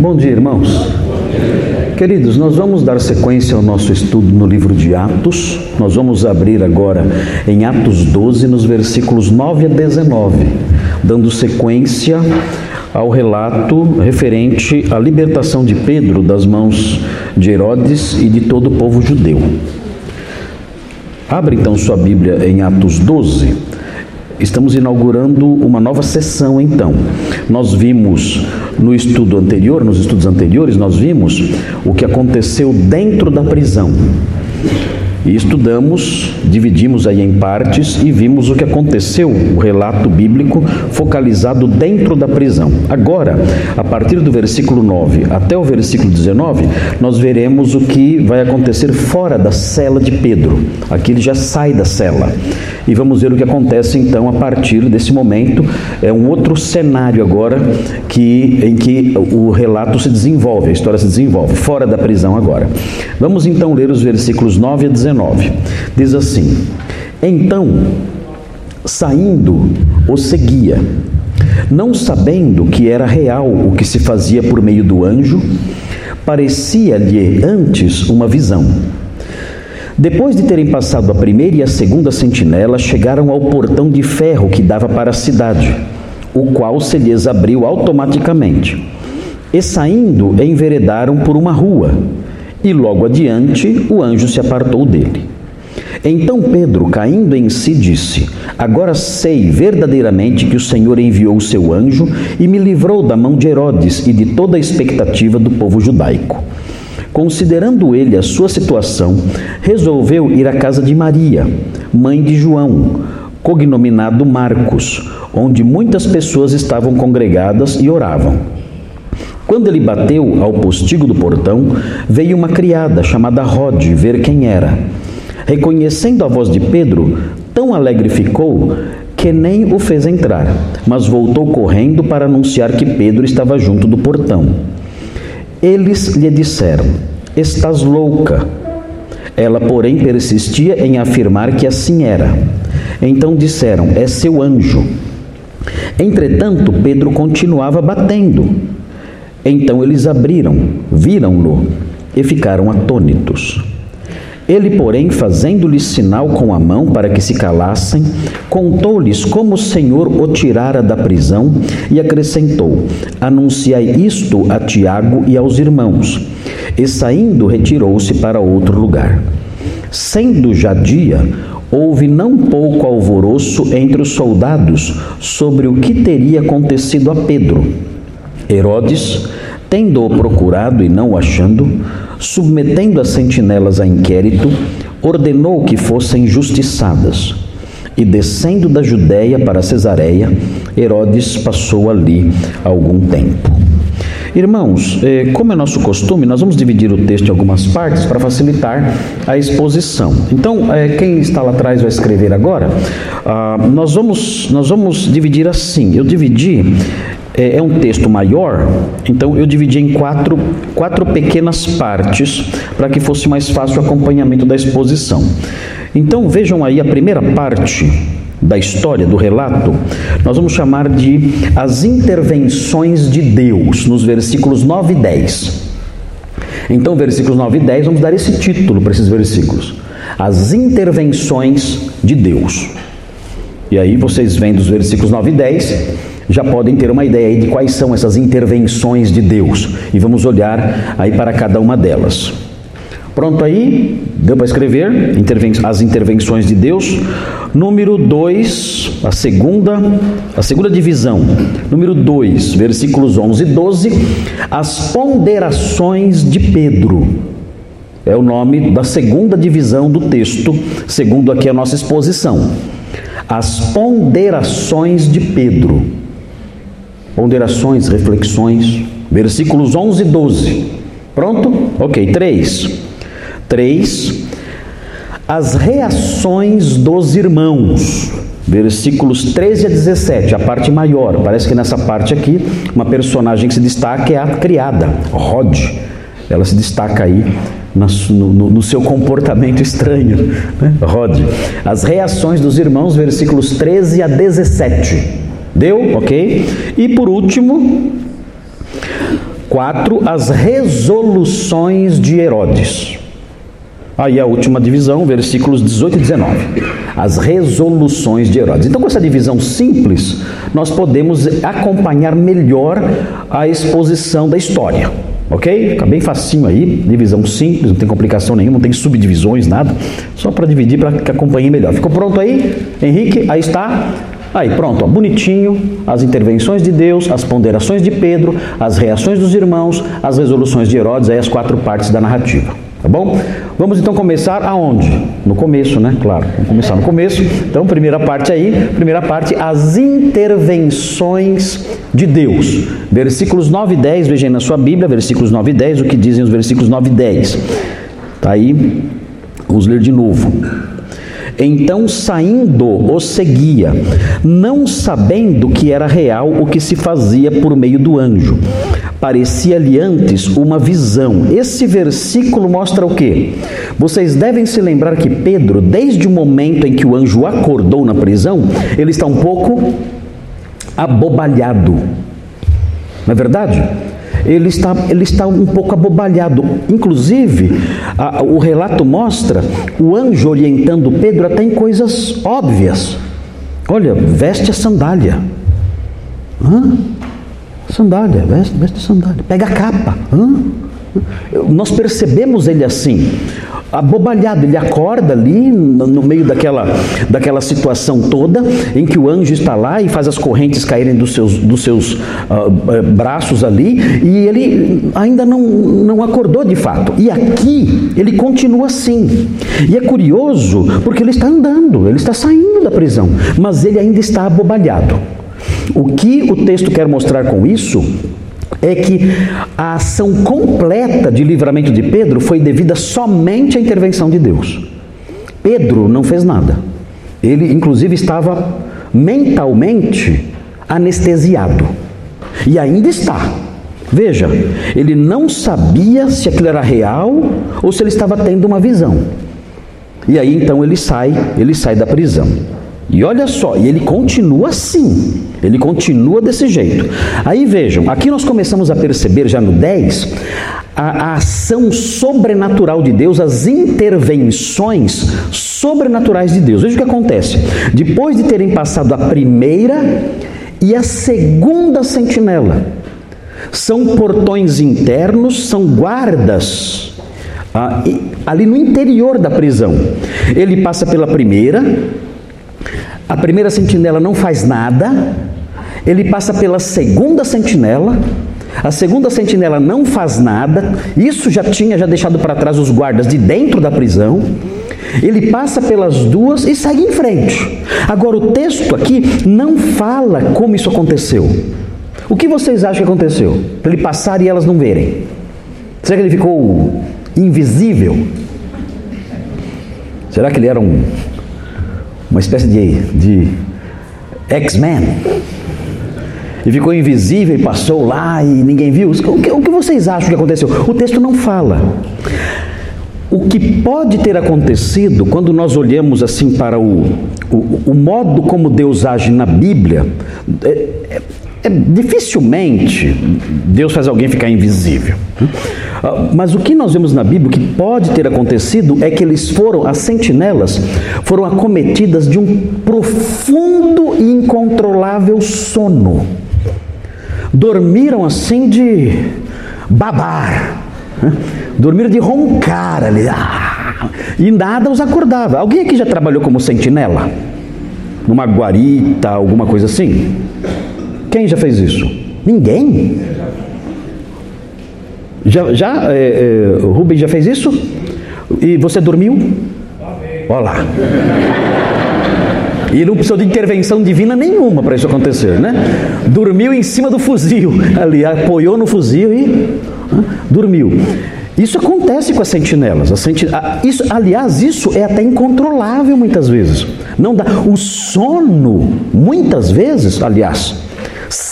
Bom dia, irmãos. Queridos, nós vamos dar sequência ao nosso estudo no livro de Atos. Nós vamos abrir agora em Atos 12, nos versículos 9 a 19, dando sequência ao relato referente à libertação de Pedro das mãos de Herodes e de todo o povo judeu. Abre então sua Bíblia em Atos 12. Estamos inaugurando uma nova sessão então. Nós vimos no estudo anterior, nos estudos anteriores, nós vimos o que aconteceu dentro da prisão. E estudamos, dividimos aí em partes e vimos o que aconteceu, o relato bíblico focalizado dentro da prisão. Agora, a partir do versículo 9 até o versículo 19, nós veremos o que vai acontecer fora da cela de Pedro. Aqui ele já sai da cela. E vamos ver o que acontece então a partir desse momento. É um outro cenário agora que, em que o relato se desenvolve, a história se desenvolve, fora da prisão agora. Vamos então ler os versículos 9 a 19. Diz assim: Então, saindo, o seguia, não sabendo que era real o que se fazia por meio do anjo, parecia-lhe antes uma visão. Depois de terem passado a primeira e a segunda sentinela, chegaram ao portão de ferro que dava para a cidade, o qual se lhes abriu automaticamente. E saindo, enveredaram por uma rua, e logo adiante o anjo se apartou dele. Então Pedro, caindo em si, disse: Agora sei verdadeiramente que o Senhor enviou o seu anjo e me livrou da mão de Herodes e de toda a expectativa do povo judaico. Considerando ele a sua situação, resolveu ir à casa de Maria, mãe de João, cognominado Marcos, onde muitas pessoas estavam congregadas e oravam. Quando ele bateu ao postigo do portão, veio uma criada chamada Rod ver quem era. Reconhecendo a voz de Pedro, tão alegre ficou que nem o fez entrar, mas voltou correndo para anunciar que Pedro estava junto do portão. Eles lhe disseram: Estás louca. Ela, porém, persistia em afirmar que assim era. Então disseram: É seu anjo. Entretanto, Pedro continuava batendo. Então eles abriram, viram-no e ficaram atônitos. Ele, porém, fazendo-lhes sinal com a mão para que se calassem, contou-lhes como o Senhor o tirara da prisão e acrescentou: Anunciai isto a Tiago e aos irmãos. E saindo, retirou-se para outro lugar. Sendo já dia, houve não pouco alvoroço entre os soldados sobre o que teria acontecido a Pedro. Herodes, tendo-o procurado e não o achando, submetendo as sentinelas a inquérito, ordenou que fossem justiçadas. E descendo da Judéia para Cesareia, Herodes passou ali algum tempo. Irmãos, eh, como é nosso costume, nós vamos dividir o texto em algumas partes para facilitar a exposição. Então, eh, quem está lá atrás vai escrever agora. Ah, nós, vamos, nós vamos dividir assim. Eu dividi é, é um texto maior, então eu dividi em quatro, quatro pequenas partes para que fosse mais fácil o acompanhamento da exposição. Então vejam aí a primeira parte da história, do relato, nós vamos chamar de as intervenções de Deus, nos versículos 9 e 10. Então, versículos 9 e 10, vamos dar esse título para esses versículos: As intervenções de Deus. E aí vocês vêm dos versículos 9 e 10, já podem ter uma ideia de quais são essas intervenções de Deus. E vamos olhar aí para cada uma delas. Pronto aí? Deu para escrever as intervenções de Deus? Número 2, a segunda, a segunda divisão. Número 2, versículos 11 e 12, as ponderações de Pedro. É o nome da segunda divisão do texto, segundo aqui a nossa exposição. As ponderações de Pedro ponderações, reflexões, versículos 11 e 12. Pronto? Ok, 3. 3. As reações dos irmãos. Versículos 13 a 17, a parte maior. Parece que nessa parte aqui, uma personagem que se destaca é a criada, Rod. Ela se destaca aí no, no, no, seu comportamento estranho. Né? Rod. As reações dos irmãos, versículos 13 a 17. Deu? Ok? E por último, 4. As resoluções de Herodes. Aí a última divisão, versículos 18 e 19. As resoluções de Herodes. Então, com essa divisão simples, nós podemos acompanhar melhor a exposição da história. Ok? Fica bem facinho aí, divisão simples, não tem complicação nenhuma, não tem subdivisões, nada. Só para dividir para que acompanhe melhor. Ficou pronto aí? Henrique, aí está. Aí, pronto, ó, bonitinho, as intervenções de Deus, as ponderações de Pedro, as reações dos irmãos, as resoluções de Herodes, aí as quatro partes da narrativa. Tá bom? Vamos então começar aonde? No começo, né? Claro, vamos começar no começo. Então, primeira parte aí, primeira parte, as intervenções de Deus. Versículos 9 e 10, vejam na sua Bíblia, versículos 9 e 10, o que dizem os versículos 9 e 10. Tá aí, vamos ler de novo. Então, saindo, o seguia, não sabendo que era real o que se fazia por meio do anjo. Parecia-lhe antes uma visão. Esse versículo mostra o quê? Vocês devem se lembrar que Pedro, desde o momento em que o anjo acordou na prisão, ele está um pouco abobalhado. Não é verdade? Ele está, ele está um pouco abobalhado. Inclusive, a, o relato mostra o anjo orientando Pedro até em coisas óbvias. Olha, veste a sandália. Hã? Sandália, veste, veste a sandália. Pega a capa. Hã? Nós percebemos ele assim abobalhado, ele acorda ali no meio daquela, daquela situação toda, em que o anjo está lá e faz as correntes caírem dos seus, dos seus uh, braços ali, e ele ainda não, não acordou de fato. E aqui ele continua assim. E é curioso porque ele está andando, ele está saindo da prisão, mas ele ainda está abobalhado. O que o texto quer mostrar com isso é que a ação completa de livramento de Pedro foi devida somente à intervenção de Deus. Pedro não fez nada. Ele, inclusive, estava mentalmente anestesiado. E ainda está. Veja, ele não sabia se aquilo era real ou se ele estava tendo uma visão. E aí então ele sai, ele sai da prisão. E olha só, e ele continua assim. Ele continua desse jeito. Aí vejam, aqui nós começamos a perceber já no 10 a, a, ação sobrenatural de Deus, as intervenções sobrenaturais de Deus. Veja o que acontece. Depois de terem passado a primeira e a segunda sentinela, são portões internos, são guardas ah, ali no interior da prisão. Ele passa pela primeira, a primeira sentinela não faz nada, ele passa pela segunda sentinela, a segunda sentinela não faz nada, isso já tinha já deixado para trás os guardas de dentro da prisão. Ele passa pelas duas e segue em frente. Agora, o texto aqui não fala como isso aconteceu. O que vocês acham que aconteceu? Para ele passar e elas não verem. Será que ele ficou invisível? Será que ele era um uma espécie de, de X-Men. E ficou invisível e passou lá e ninguém viu. O que, o que vocês acham que aconteceu? O texto não fala. O que pode ter acontecido quando nós olhamos assim para o, o, o modo como Deus age na Bíblia, é, é, é, dificilmente Deus faz alguém ficar invisível. Ah, mas o que nós vemos na Bíblia, que pode ter acontecido, é que eles foram, as sentinelas, foram acometidas de um profundo e incontrolável sono. Dormiram assim de babar, né? dormiram de roncar ali, ah, e nada os acordava. Alguém aqui já trabalhou como sentinela? Numa guarita, alguma coisa assim? Quem já fez isso? Ninguém? Já, já é, é, Rubens já fez isso? E você dormiu? Olha lá. E não precisou de intervenção divina nenhuma para isso acontecer, né? Dormiu em cima do fuzil, ali, apoiou no fuzil e dormiu. Isso acontece com as sentinelas. As senti... isso, aliás, isso é até incontrolável muitas vezes. Não dá. O sono, muitas vezes, aliás,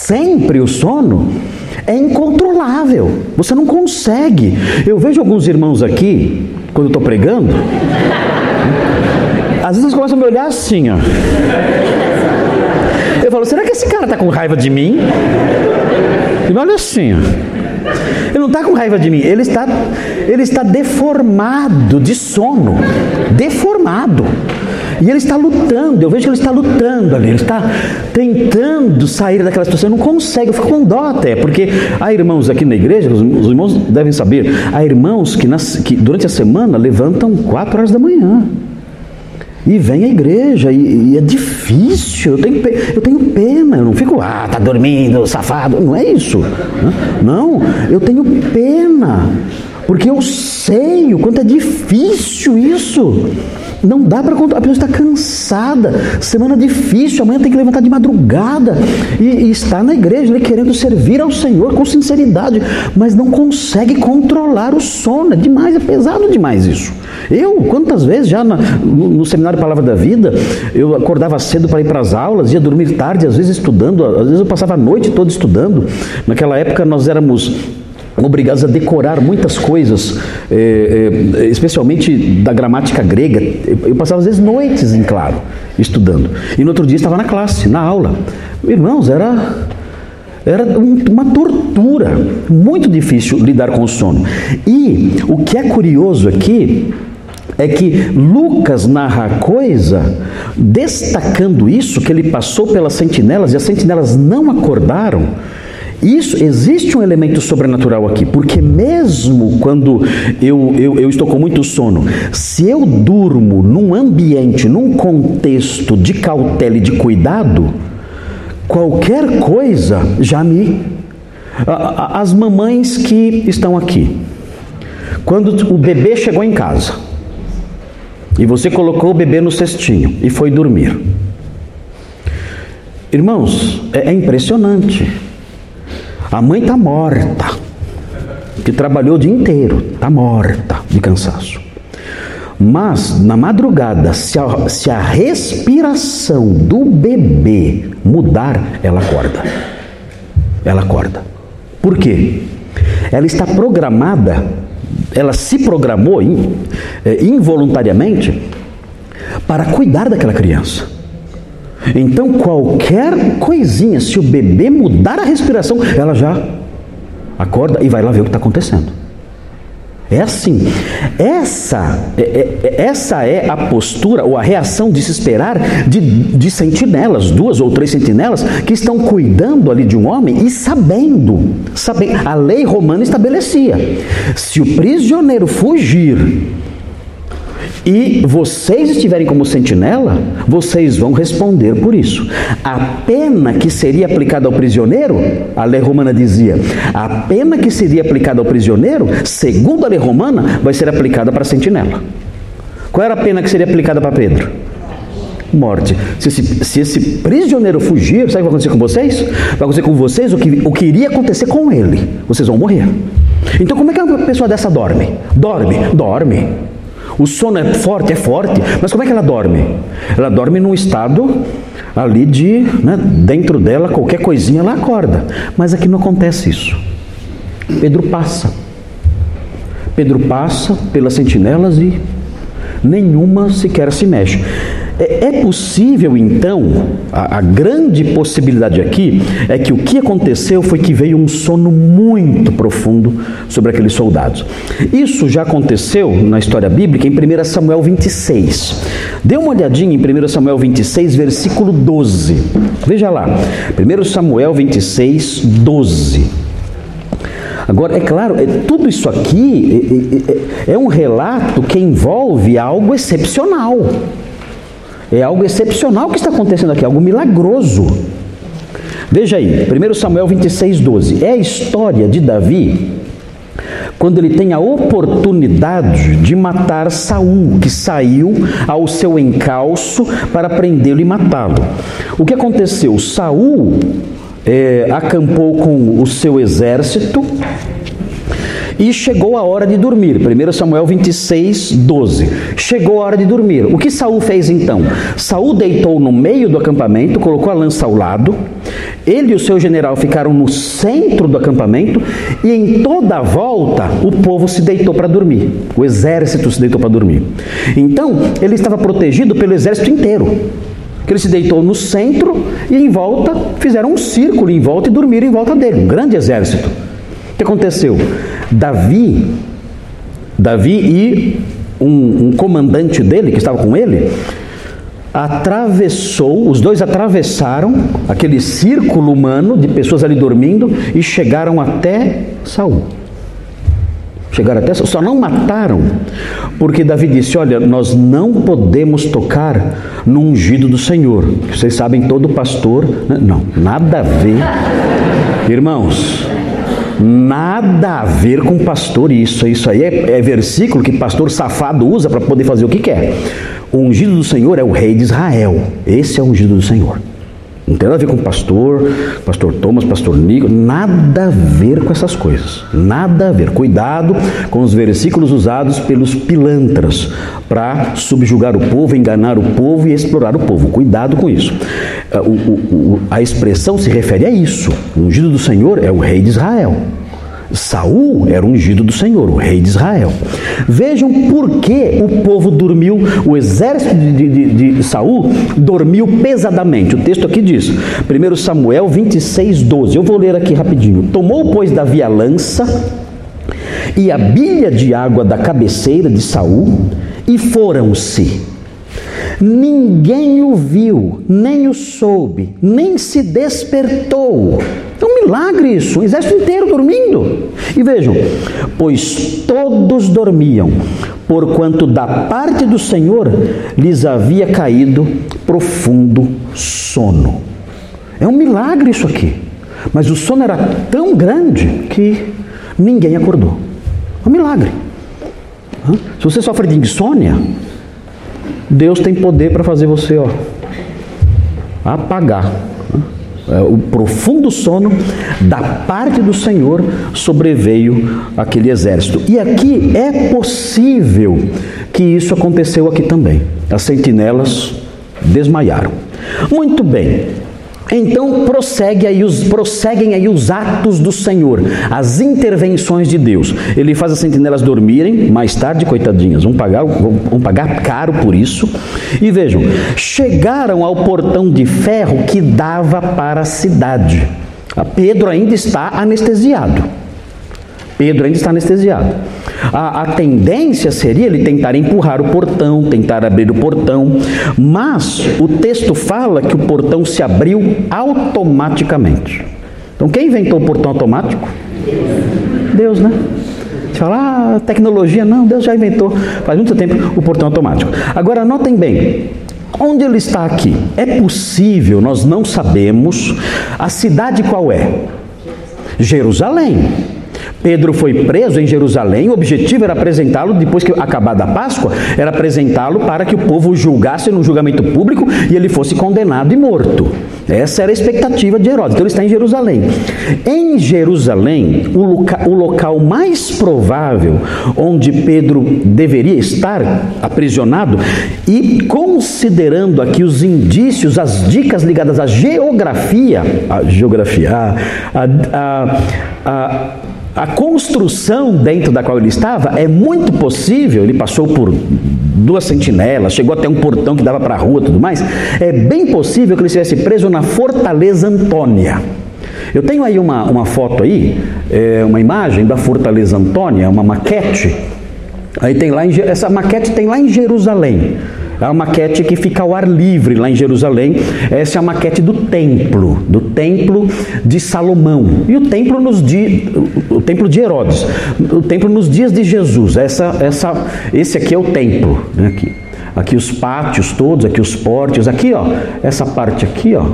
sempre o sono é incontrolável. Você não consegue. Eu vejo alguns irmãos aqui, quando eu estou pregando, às vezes eles começam a me olhar assim, ó. Eu falo, será que esse cara está com raiva de mim? E me olha assim, ó. Ele não está com raiva de mim, ele está, ele está deformado de sono. Deformado. E ele está lutando, eu vejo que ele está lutando ali, ele está tentando sair daquela situação, não consegue, eu fico com dó até, porque há irmãos aqui na igreja, os, os irmãos devem saber, há irmãos que, nas, que durante a semana levantam quatro horas da manhã. E vem à igreja, e, e, é difícil, eu tenho, eu tenho pena, eu não fico, ah, tá dormindo, safado, não é isso. Não, eu tenho pena, porque eu sei o quanto é difícil isso. Não dá para contar, a pessoa está cansada, semana difícil, amanhã tem que levantar de madrugada e, e está na igreja, né, querendo servir ao Senhor com sinceridade, mas não consegue controlar o sono, é demais, é pesado demais isso. Eu, quantas vezes já na, no, no, seminário Palavra da Vida, eu acordava cedo para ir para as aulas, ia dormir tarde, às vezes estudando, às vezes eu passava a noite toda estudando. Naquela época nós éramos obrigados a decorar muitas coisas, é, é, especialmente da gramática grega. Eu passava às vezes noites em claro, estudando. E no outro dia estava na classe, na aula. Irmãos, era era uma tortura, muito difícil lidar com o sono. E o que é curioso aqui é que Lucas narra a coisa destacando isso, que ele passou pelas sentinelas e as sentinelas não acordaram isso existe um elemento sobrenatural aqui, porque mesmo quando eu, eu, eu estou com muito sono, se eu durmo num ambiente, num contexto de cautela e de cuidado, qualquer coisa já me. As mamães que estão aqui, quando o bebê chegou em casa e você colocou o bebê no cestinho e foi dormir, irmãos, é, é impressionante. A mãe está morta, que trabalhou o dia inteiro, está morta de cansaço. Mas na madrugada, se a, se a respiração do bebê mudar, ela acorda. Ela acorda. Por quê? Ela está programada, ela se programou é, involuntariamente para cuidar daquela criança. Então, qualquer coisinha, se o bebê mudar a respiração, ela já acorda e vai lá ver o que está acontecendo. É assim. Essa é, é, essa é a postura ou a reação de se esperar de, de sentinelas, duas ou três sentinelas, que estão cuidando ali de um homem e sabendo, sabendo. A lei romana estabelecia: se o prisioneiro fugir e vocês estiverem como sentinela, vocês vão responder por isso. A pena que seria aplicada ao prisioneiro, a lei romana dizia, a pena que seria aplicada ao prisioneiro, segundo a lei romana, vai ser aplicada para a sentinela. Qual era a pena que seria aplicada para Pedro? Morte. Se esse, se esse prisioneiro fugir, sabe o que vai acontecer com vocês? Vai acontecer com vocês o que, o que iria acontecer com ele. Vocês vão morrer. Então, como é que uma pessoa dessa dorme? Dorme, dorme. O sono é forte, é forte, mas como é que ela dorme? Ela dorme num estado ali de, né, dentro dela, qualquer coisinha ela acorda. Mas aqui não acontece isso. Pedro passa. Pedro passa pelas sentinelas e nenhuma sequer se mexe. É, é possível então, a, a, grande possibilidade aqui é que o que aconteceu foi que veio um sono muito profundo sobre aqueles soldados. Isso já aconteceu na história bíblica em 1 Samuel 26. Dê uma olhadinha em 1 Samuel 26, versículo 12. Veja lá, 1 Samuel 26, 12. Agora, é claro, é, tudo isso aqui é, é, é um relato que envolve algo excepcional. É algo excepcional que está acontecendo aqui, algo milagroso. Veja aí, 1 Samuel 26, 12. É a história de Davi quando ele tem a oportunidade de matar Saul, que saiu ao seu encalço para prendê-lo e matá-lo. O que aconteceu? Saul é, acampou com o seu exército e chegou a hora de dormir. 1 Samuel 26, 12. Chegou a hora de dormir. O que Saul fez então? Saul deitou no meio do acampamento, colocou a lança ao lado. Ele e o seu general ficaram no centro do acampamento e em toda a volta o povo se deitou para dormir. O exército se deitou para dormir. Então, ele estava protegido pelo exército inteiro. Que ele se deitou no centro e em volta fizeram um círculo em volta e dormiram em volta dele, um grande exército. O que aconteceu? Davi, Davi e um, um comandante dele, que estava com ele, atravessou, os dois atravessaram aquele círculo humano de pessoas ali dormindo e chegaram até Saul. Chegaram até só não mataram, porque Davi disse: Olha, nós não podemos tocar no ungido do Senhor. Vocês sabem, todo pastor. Né? Não, nada a ver. Irmãos, nada a ver com pastor isso. Isso aí é, é versículo que pastor safado usa para poder fazer o que quer. O ungido do Senhor é o rei de Israel. Esse é o ungido do Senhor. Não tem nada a ver com pastor, pastor Thomas, pastor Nico, nada a ver com essas coisas. Nada a ver. Cuidado com os versículos usados pelos pilantras para subjugar o povo, enganar o povo e explorar o povo. Cuidado com isso. O, o, a expressão se refere a isso. O ungido do Senhor é o rei de Israel. Saul era ungido do Senhor, o rei de Israel. Vejam por que o povo dormiu, o exército de, de, de Saul dormiu pesadamente. O texto aqui diz, 1 Samuel 26, 12. Eu vou ler aqui rapidinho. Tomou, pois, Davi a lança e a bilha de água da cabeceira de Saul e foram-se. Ninguém o viu, nem o soube, nem se despertou é um milagre isso, um exército inteiro dormindo. E vejam, pois todos dormiam, porquanto da parte do Senhor lhes havia caído profundo sono. É um milagre isso aqui. Mas o sono era tão grande que ninguém acordou. É um milagre. Se você sofre de insônia, Deus tem poder para fazer você ó, apagar é, o profundo sono da parte do Senhor sobreveio aquele exército. E aqui é possível que isso aconteceu aqui também. As sentinelas desmaiaram. Muito bem. Então prossegue aí os, prosseguem aí os atos do Senhor, as intervenções de Deus. Ele faz as sentinelas dormirem, mais tarde, coitadinhas, vão pagar, vão pagar caro por isso. E vejam, chegaram ao portão de ferro que dava para a cidade. Pedro ainda está anestesiado. Pedro ainda está anestesiado. A, a, tendência seria ele tentar empurrar o portão, tentar abrir o portão, mas o texto fala que o portão se abriu automaticamente. Então, quem inventou o portão automático? Deus, né? Você fala, ah, tecnologia, não, Deus já inventou faz muito tempo o portão automático. Agora, notem bem, onde ele está aqui? É possível, nós não sabemos, a cidade qual é? Jerusalém. Pedro foi preso em Jerusalém, o objetivo era apresentá-lo, depois que acabada a Páscoa, era apresentá-lo para que o povo julgasse no julgamento público e ele fosse condenado e morto. Essa era a expectativa de Herodes. Então ele está em Jerusalém. Em Jerusalém, o, loca o local mais provável onde Pedro deveria estar aprisionado, e considerando aqui os indícios, as dicas ligadas à geografia, a geografia, a, a, a a construção dentro da qual ele estava é muito possível, ele passou por duas sentinelas, chegou até um portão que dava para a rua tudo mais, é bem possível que ele estivesse preso na Fortaleza Antônia. Eu tenho aí uma, uma foto aí, é, uma imagem da Fortaleza Antônia, uma maquete. Aí tem lá em, essa maquete tem lá em Jerusalém. É uma maquete que fica ao ar livre lá em Jerusalém. Essa é a maquete do templo, do templo de Salomão. E o templo nos dias, o templo de Herodes, o templo nos dias de Jesus. Essa, essa, esse aqui é o templo, né, aqui. Aqui os pátios todos, aqui os pórtios, aqui ó, essa parte aqui ó,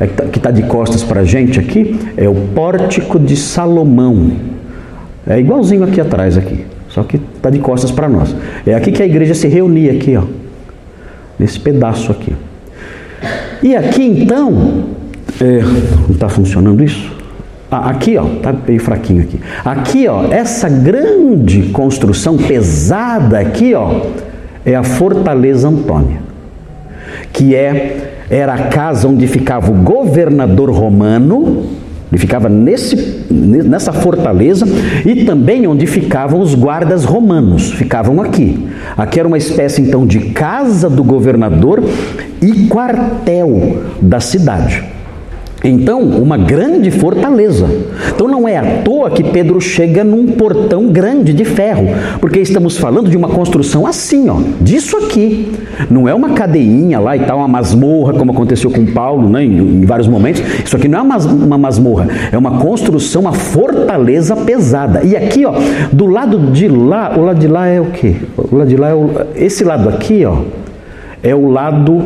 é que está tá de costas para a gente aqui, é o pórtico de Salomão. É igualzinho aqui atrás aqui. Só que está de costas para nós. É aqui que a igreja se reunia, aqui, ó. Nesse pedaço aqui. E aqui então, é, não está funcionando isso? Ah, aqui, ó, tá meio fraquinho aqui. Aqui, ó, essa grande construção pesada aqui, ó, é a Fortaleza Antônia, que é era a casa onde ficava o governador romano ele ficava nesse, nessa fortaleza e também onde ficavam os guardas romanos, ficavam aqui. Aqui era uma espécie então de casa do governador e quartel da cidade. Então, uma grande fortaleza. Então, não é à toa que Pedro chega num portão grande de ferro, porque estamos falando de uma construção assim, ó, disso aqui. Não é uma cadeinha lá e tal, uma masmorra, como aconteceu com Paulo, né, em, vários momentos. Isso aqui não é uma masmorra, é uma construção, uma fortaleza pesada. E aqui, ó, do lado de lá, o lado de lá é o quê? O lado de lá é o, esse lado aqui, ó, é o lado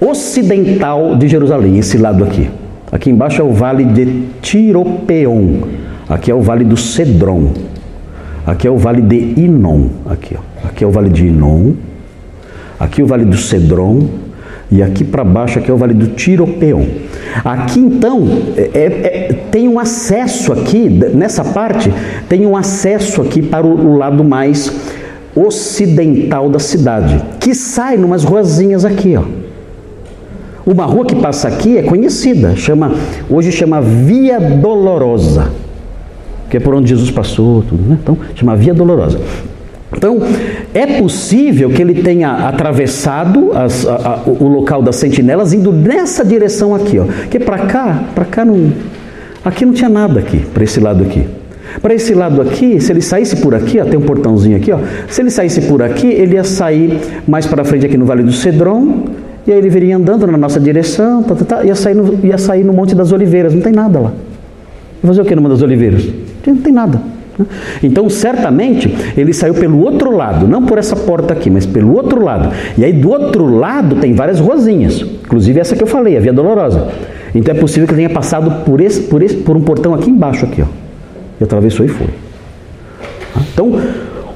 ocidental de Jerusalém, esse lado aqui. Aqui embaixo é o vale de Tiropeon. Aqui é o vale do Cedron. Aqui é o vale de Inon. Aqui, ó. aqui é o vale de Inon. Aqui é o vale do Cedron. E aqui para baixo aqui é o vale do Tiropeon. Aqui então é, é, é, tem um acesso aqui, nessa parte, tem um acesso aqui para o, o lado mais ocidental da cidade, que sai numas ruazinhas aqui, ó. Uma rua que passa aqui é conhecida, chama, hoje chama Via Dolorosa, que é por onde Jesus passou, tudo, né? Então, chama Via Dolorosa. Então, é possível que ele tenha atravessado as, a, a, o local das sentinelas indo nessa direção aqui, ó. Que para cá, para cá não, aqui não tinha nada aqui, para esse lado aqui. Para esse lado aqui, se ele saísse por aqui, ó, tem um portãozinho aqui, ó. Se ele saísse por aqui, ele ia sair mais para frente aqui no Vale do Cedron, e aí ele viria andando na nossa direção, tá, tá, tá, ia, sair no, ia sair no Monte das Oliveiras, não tem nada lá. Vai fazer o que no Monte das Oliveiras? Não tem nada. Né? Então, certamente, ele saiu pelo outro lado, não por essa porta aqui, mas pelo outro lado. E aí, do outro lado, tem várias ruazinhas, inclusive essa que eu falei, a Via Dolorosa. Então, é possível que ele tenha passado por, esse, por, esse, por um portão aqui embaixo, aqui, ó, e atravessou e foi. Então,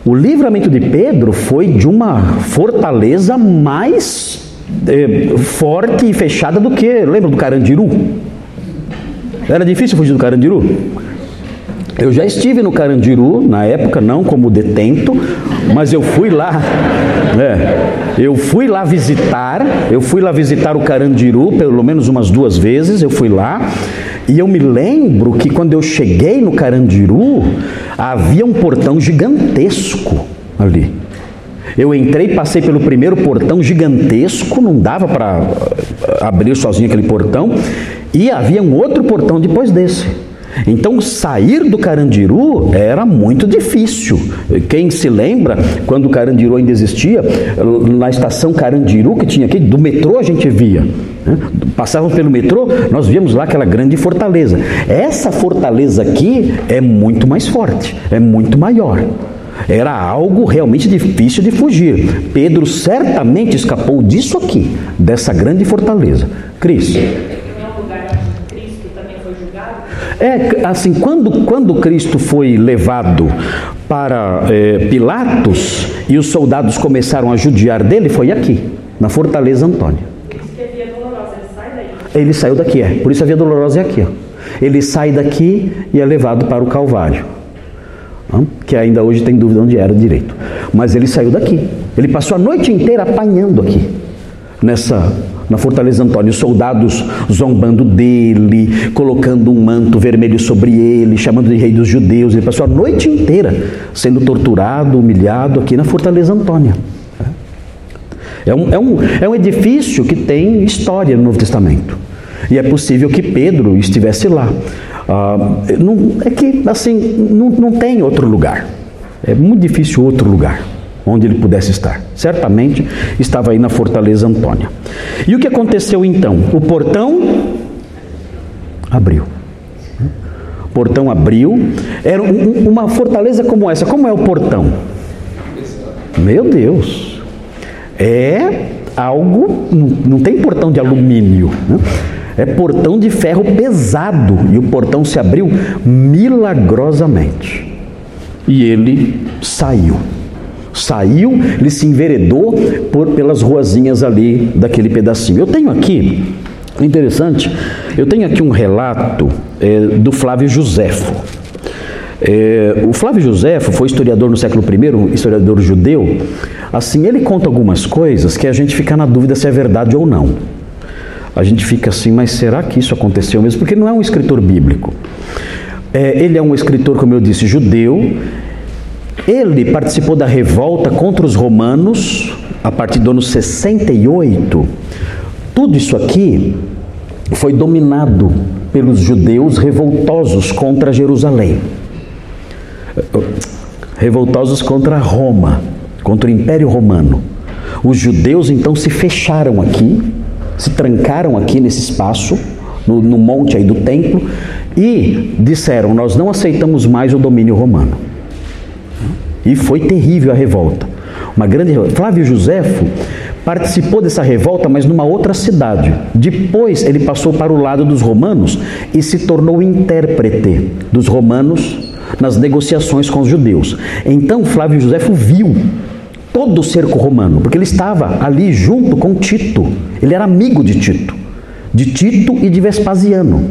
o livramento de Pedro foi de uma fortaleza mais é, forte e fechada do que, lembra do Carandiru? Era difícil fugir do Carandiru? Eu já estive no Carandiru, na época, não como detento, mas eu fui lá. É, eu fui lá visitar, eu fui lá visitar o Carandiru pelo menos umas duas vezes, eu fui lá. E eu me lembro que quando eu cheguei no Carandiru, havia um portão gigantesco ali. Eu entrei, passei pelo primeiro portão gigantesco, não dava para abrir sozinho aquele portão, e havia um outro portão depois desse. Então, sair do Carandiru era muito difícil. Quem se lembra, quando o Carandiru ainda existia, na estação Carandiru que tinha aqui, do metrô a gente via. Né? Passávamos pelo metrô, nós víamos lá aquela grande fortaleza. Essa fortaleza aqui é muito mais forte, é muito maior. Era algo realmente difícil de fugir. Pedro certamente escapou disso aqui, dessa grande fortaleza. Cris. É, assim, quando, quando Cristo foi levado para é, Pilatos e os soldados começaram a judiar dele, foi aqui, na Fortaleza Antônia. Ele saiu daqui, é. Por isso a Via Dolorosa é aqui. Ó. Ele sai daqui e é levado para o Calvário que ainda hoje tem dúvida onde era direito. Mas ele saiu daqui. Ele passou a noite inteira apanhando aqui, nessa na Fortaleza Antônio, soldados zombando dele, colocando um manto vermelho sobre ele, chamando de rei dos judeus. Ele passou a noite inteira sendo torturado, humilhado aqui na Fortaleza Antônia. É um, é um, é um edifício que tem história no Novo Testamento. E é possível que Pedro estivesse lá. Ah, não, é que assim não, não tem outro lugar. É muito difícil outro lugar onde ele pudesse estar. Certamente estava aí na Fortaleza Antônia. E o que aconteceu então? O portão abriu. O portão abriu. Era um, uma fortaleza como essa. Como é o portão? Meu Deus! É algo. Não, não tem portão de alumínio. Né? É portão de ferro pesado e o portão se abriu milagrosamente. E ele saiu. Saiu, ele se enveredou por, pelas ruazinhas ali daquele pedacinho. Eu tenho aqui, interessante, eu tenho aqui um relato é, do Flávio Joséfo. É, o Flávio Joséfo foi historiador no século I, historiador judeu. Assim, ele conta algumas coisas que a gente fica na dúvida se é verdade ou não a gente fica assim, mas será que isso aconteceu mesmo? Porque não é um escritor bíblico. É, ele é um escritor, como eu disse, judeu. Ele participou da revolta contra os romanos a partir do ano 68. Tudo isso aqui foi dominado pelos judeus revoltosos contra Jerusalém. Revoltosos contra Roma, contra o Império Romano. Os judeus então se fecharam aqui, se trancaram aqui nesse espaço, no, no monte aí do templo, e disseram: Nós não aceitamos mais o domínio romano. E foi terrível a revolta. Uma grande revolta. Flávio Joséfo participou dessa revolta, mas numa outra cidade. Depois ele passou para o lado dos romanos e se tornou intérprete dos romanos nas negociações com os judeus. Então Flávio Joséfo viu todo o cerco romano, porque ele estava ali junto com Tito. Ele era amigo de Tito, de Tito e de Vespasiano.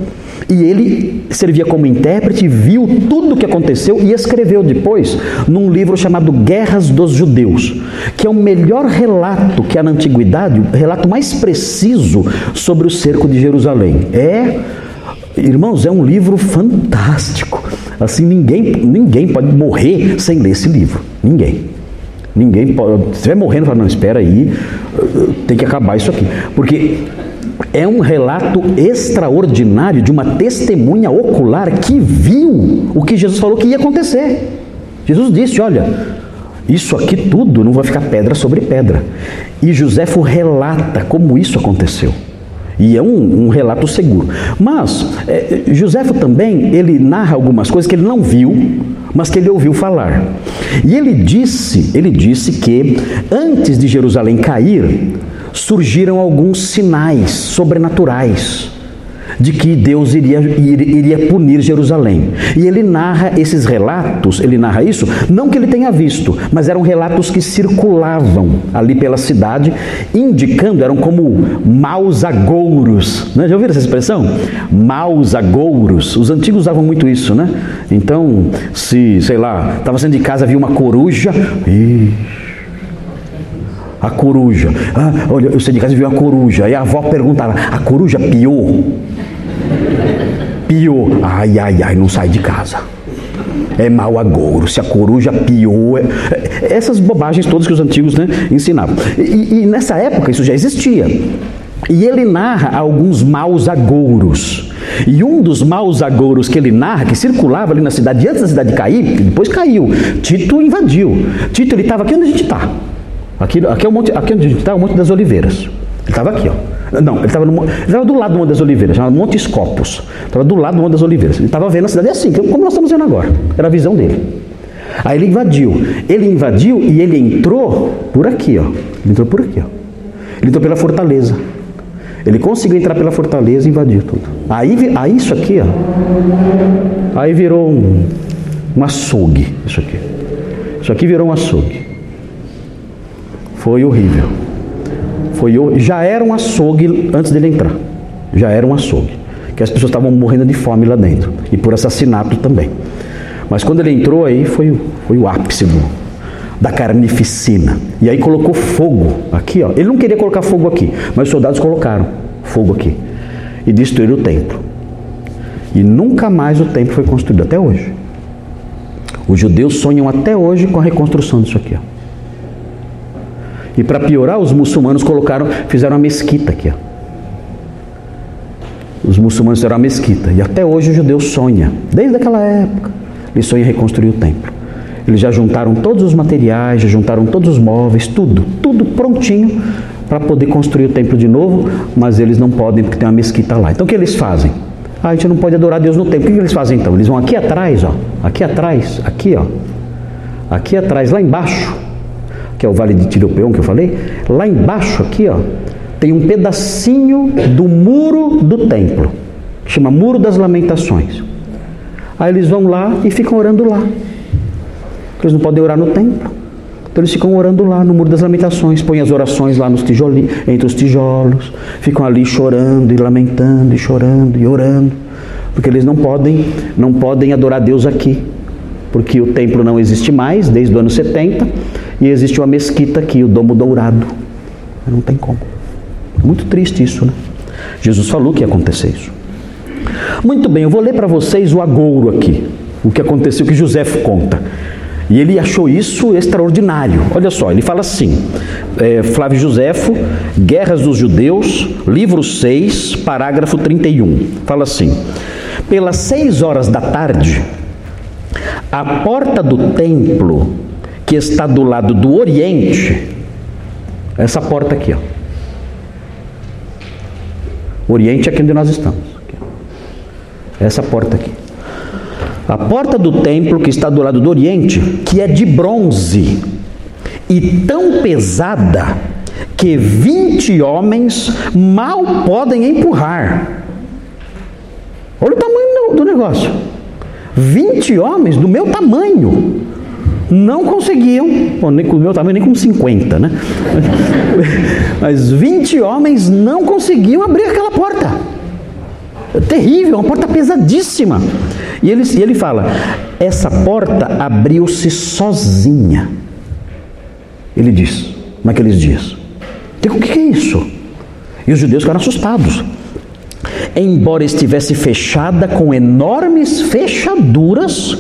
E ele servia como intérprete, viu tudo o que aconteceu e escreveu depois num livro chamado Guerras dos Judeus, que é o melhor relato que há na antiguidade, o relato mais preciso sobre o cerco de Jerusalém. É, irmãos, é um livro fantástico. Assim, ninguém, ninguém pode morrer sem ler esse livro. Ninguém. Ninguém pode. Se estiver morrendo, fala, não, espera aí, tem que acabar isso aqui. Porque é um relato extraordinário de uma testemunha ocular que viu o que Jesus falou que ia acontecer. Jesus disse: Olha, isso aqui tudo não vai ficar pedra sobre pedra. E Joséfo relata como isso aconteceu. E é um, um relato seguro. Mas é, Joséfo também ele narra algumas coisas que ele não viu, mas que ele ouviu falar. E ele disse, ele disse que antes de Jerusalém cair, surgiram alguns sinais sobrenaturais de que Deus iria, iria punir Jerusalém. E ele narra esses relatos, ele narra isso, não que ele tenha visto, mas eram relatos que circulavam ali pela cidade, indicando, eram como maus agouros. Né? Já ouviram essa expressão? Maus agouros. Os antigos usavam muito isso, né? Então, se, sei lá, estava saindo de casa, viu uma coruja, ixi, a coruja. Ah, olha, eu sei de casa viu a coruja. E a avó perguntava: a coruja piou? Piou. Ai, ai, ai, não sai de casa. É mau agouro. Se a coruja piou. É... Essas bobagens todas que os antigos né, ensinavam. E, e nessa época isso já existia. E ele narra alguns maus agouros. E um dos maus agouros que ele narra, que circulava ali na cidade, antes da cidade cair, depois caiu, Tito invadiu. Tito ele estava aqui onde a gente está. Aqui, aqui, é monte, aqui onde a gente está é o Monte das Oliveiras. Ele estava aqui, ó. Não, ele estava do lado do Monte das Oliveiras, chamado Monte Escopos. Estava do lado do Monte das Oliveiras. Ele estava vendo a cidade assim, como nós estamos vendo agora. Era a visão dele. Aí ele invadiu. Ele invadiu e ele entrou por aqui, ó. Ele entrou por aqui, ó. Ele entrou pela fortaleza. Ele conseguiu entrar pela fortaleza e invadir tudo. Aí, aí isso aqui, ó. Aí virou um, um açougue, isso aqui. Isso aqui virou um açougue. Foi horrível. Foi, já era um açougue antes dele entrar. Já era um açougue. Que as pessoas estavam morrendo de fome lá dentro. E por assassinato também. Mas quando ele entrou aí, foi, foi o ápice do, da carnificina. E aí colocou fogo aqui, ó. Ele não queria colocar fogo aqui, mas os soldados colocaram fogo aqui. E destruíram o templo. E nunca mais o templo foi construído, até hoje. Os judeus sonham até hoje com a reconstrução disso aqui, ó. E para piorar, os muçulmanos colocaram, fizeram uma mesquita aqui. Ó. Os muçulmanos fizeram uma mesquita. E até hoje o judeu sonha, desde aquela época, ele sonha reconstruir o templo. Eles já juntaram todos os materiais, já juntaram todos os móveis, tudo, tudo prontinho para poder construir o templo de novo, mas eles não podem porque tem uma mesquita lá. Então o que eles fazem? Ah, a gente não pode adorar Deus no templo. O que eles fazem então? Eles vão aqui atrás, ó, aqui atrás, aqui, ó, aqui atrás, lá embaixo, que é o Vale de Tiropeão que eu falei, lá embaixo aqui, ó, tem um pedacinho do muro do templo, chama Muro das Lamentações. Aí eles vão lá e ficam orando lá. Eles não podem orar no templo. Então eles ficam orando lá no Muro das Lamentações, põem as orações lá nos tijolinhos, entre os tijolos, ficam ali chorando e lamentando e chorando e orando, porque eles não podem, não podem adorar Deus aqui, porque o templo não existe mais desde o ano 70 e existe uma mesquita aqui, o Domo Dourado. Não tem como. Muito triste isso, né? Jesus falou que ia acontecer isso. Muito bem, eu vou ler para vocês o agouro aqui, o que aconteceu, que José conta. E ele achou isso extraordinário. Olha só, ele fala assim: é, Flávio Joséfo, Guerras dos Judeus, livro 6, parágrafo 31. Fala assim: Pelas seis horas da tarde, a porta do templo, que está do lado do oriente, essa porta aqui, ó. Oriente é aqui onde nós estamos. Essa porta aqui. A porta do templo que está do lado do oriente, que é de bronze e tão pesada que 20 homens mal podem empurrar. Olha o tamanho do negócio. 20 homens do meu tamanho não conseguiam, bom, nem com o meu tamanho, nem com 50, né? Mas 20 homens não conseguiam abrir aquela porta. É terrível, uma porta pesadíssima. E ele, e ele fala: essa porta abriu-se sozinha. Ele diz, naqueles dias: o que é isso? E os judeus ficaram assustados. Embora estivesse fechada com enormes fechaduras,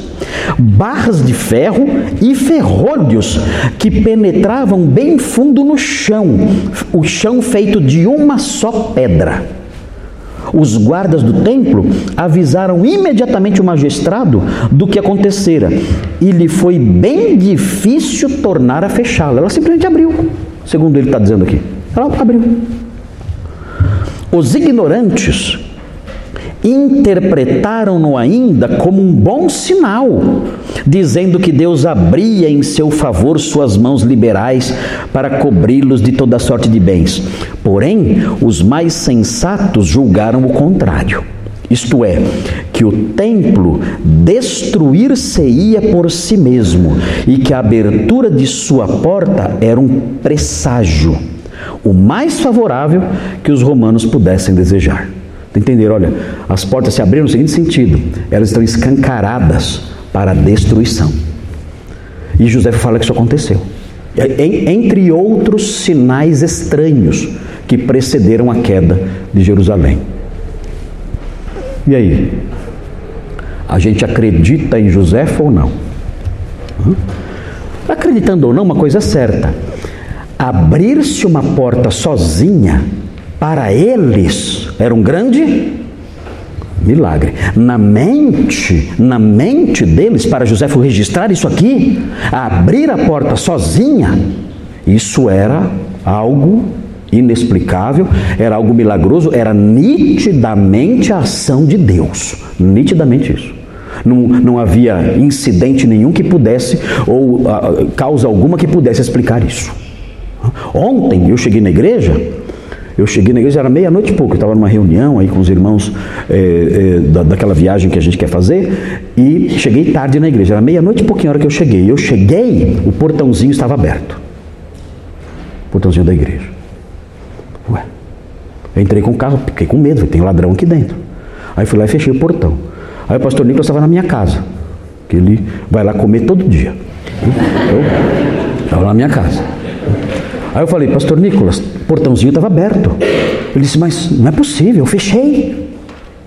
barras de ferro e ferrolhos que penetravam bem fundo no chão, o chão feito de uma só pedra. Os guardas do templo avisaram imediatamente o magistrado do que acontecera e lhe foi bem difícil tornar a fechá-la. Ela simplesmente abriu, segundo ele está dizendo aqui. Ela abriu. Os ignorantes interpretaram-no ainda como um bom sinal, dizendo que Deus abria em seu favor suas mãos liberais para cobri-los de toda sorte de bens. Porém, os mais sensatos julgaram o contrário. Isto é, que o templo destruir-se-ia por si mesmo e que a abertura de sua porta era um presságio, o mais favorável que os romanos pudessem desejar. Entender, olha, as portas se abriram no seguinte sentido: elas estão escancaradas para a destruição. E José fala que isso aconteceu. Entre outros sinais estranhos que precederam a queda de Jerusalém. E aí? A gente acredita em José ou não? Acreditando ou não, uma coisa é certa: abrir-se uma porta sozinha para eles era um grande milagre. Na mente, na mente deles, para José registrar isso aqui, abrir a porta sozinha, isso era algo inexplicável, era algo milagroso, era nitidamente a ação de Deus. Nitidamente isso. Não, não havia incidente nenhum que pudesse, ou uh, causa alguma que pudesse explicar isso. Ontem eu cheguei na igreja eu cheguei na igreja, era meia-noite e pouco, eu estava numa reunião aí com os irmãos é, é, da, daquela viagem que a gente quer fazer, e cheguei tarde na igreja, era meia-noite e pouquinho a hora que eu cheguei. Eu cheguei, o portãozinho estava aberto. O portãozinho da igreja. Ué. Eu entrei com o carro, fiquei com medo, tem ladrão aqui dentro. Aí fui lá e fechei o portão. Aí o pastor Nicolas estava na minha casa, que ele vai lá comer todo dia. Eu estava na minha casa. Aí eu falei, pastor Nicolas, o portãozinho estava aberto. Ele disse, mas não é possível, eu fechei.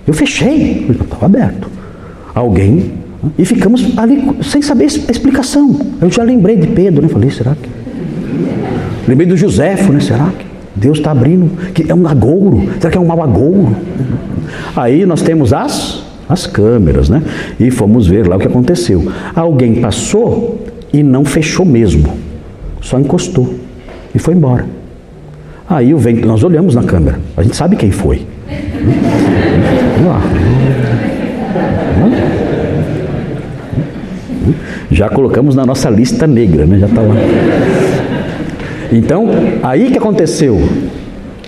Eu fechei. Estava aberto. Alguém. E ficamos ali sem saber a explicação. Eu já lembrei de Pedro, né? Falei, será que. Lembrei do Joséfo, né? Será que Deus está abrindo? Que é um agouro? Será que é um mau agouro? Aí nós temos as, as câmeras, né? E fomos ver lá o que aconteceu. Alguém passou e não fechou mesmo, só encostou e foi embora. Aí o vento, nós olhamos na câmera, a gente sabe quem foi. Vamos lá. Já colocamos na nossa lista negra, né? Já está lá. Então, aí que aconteceu?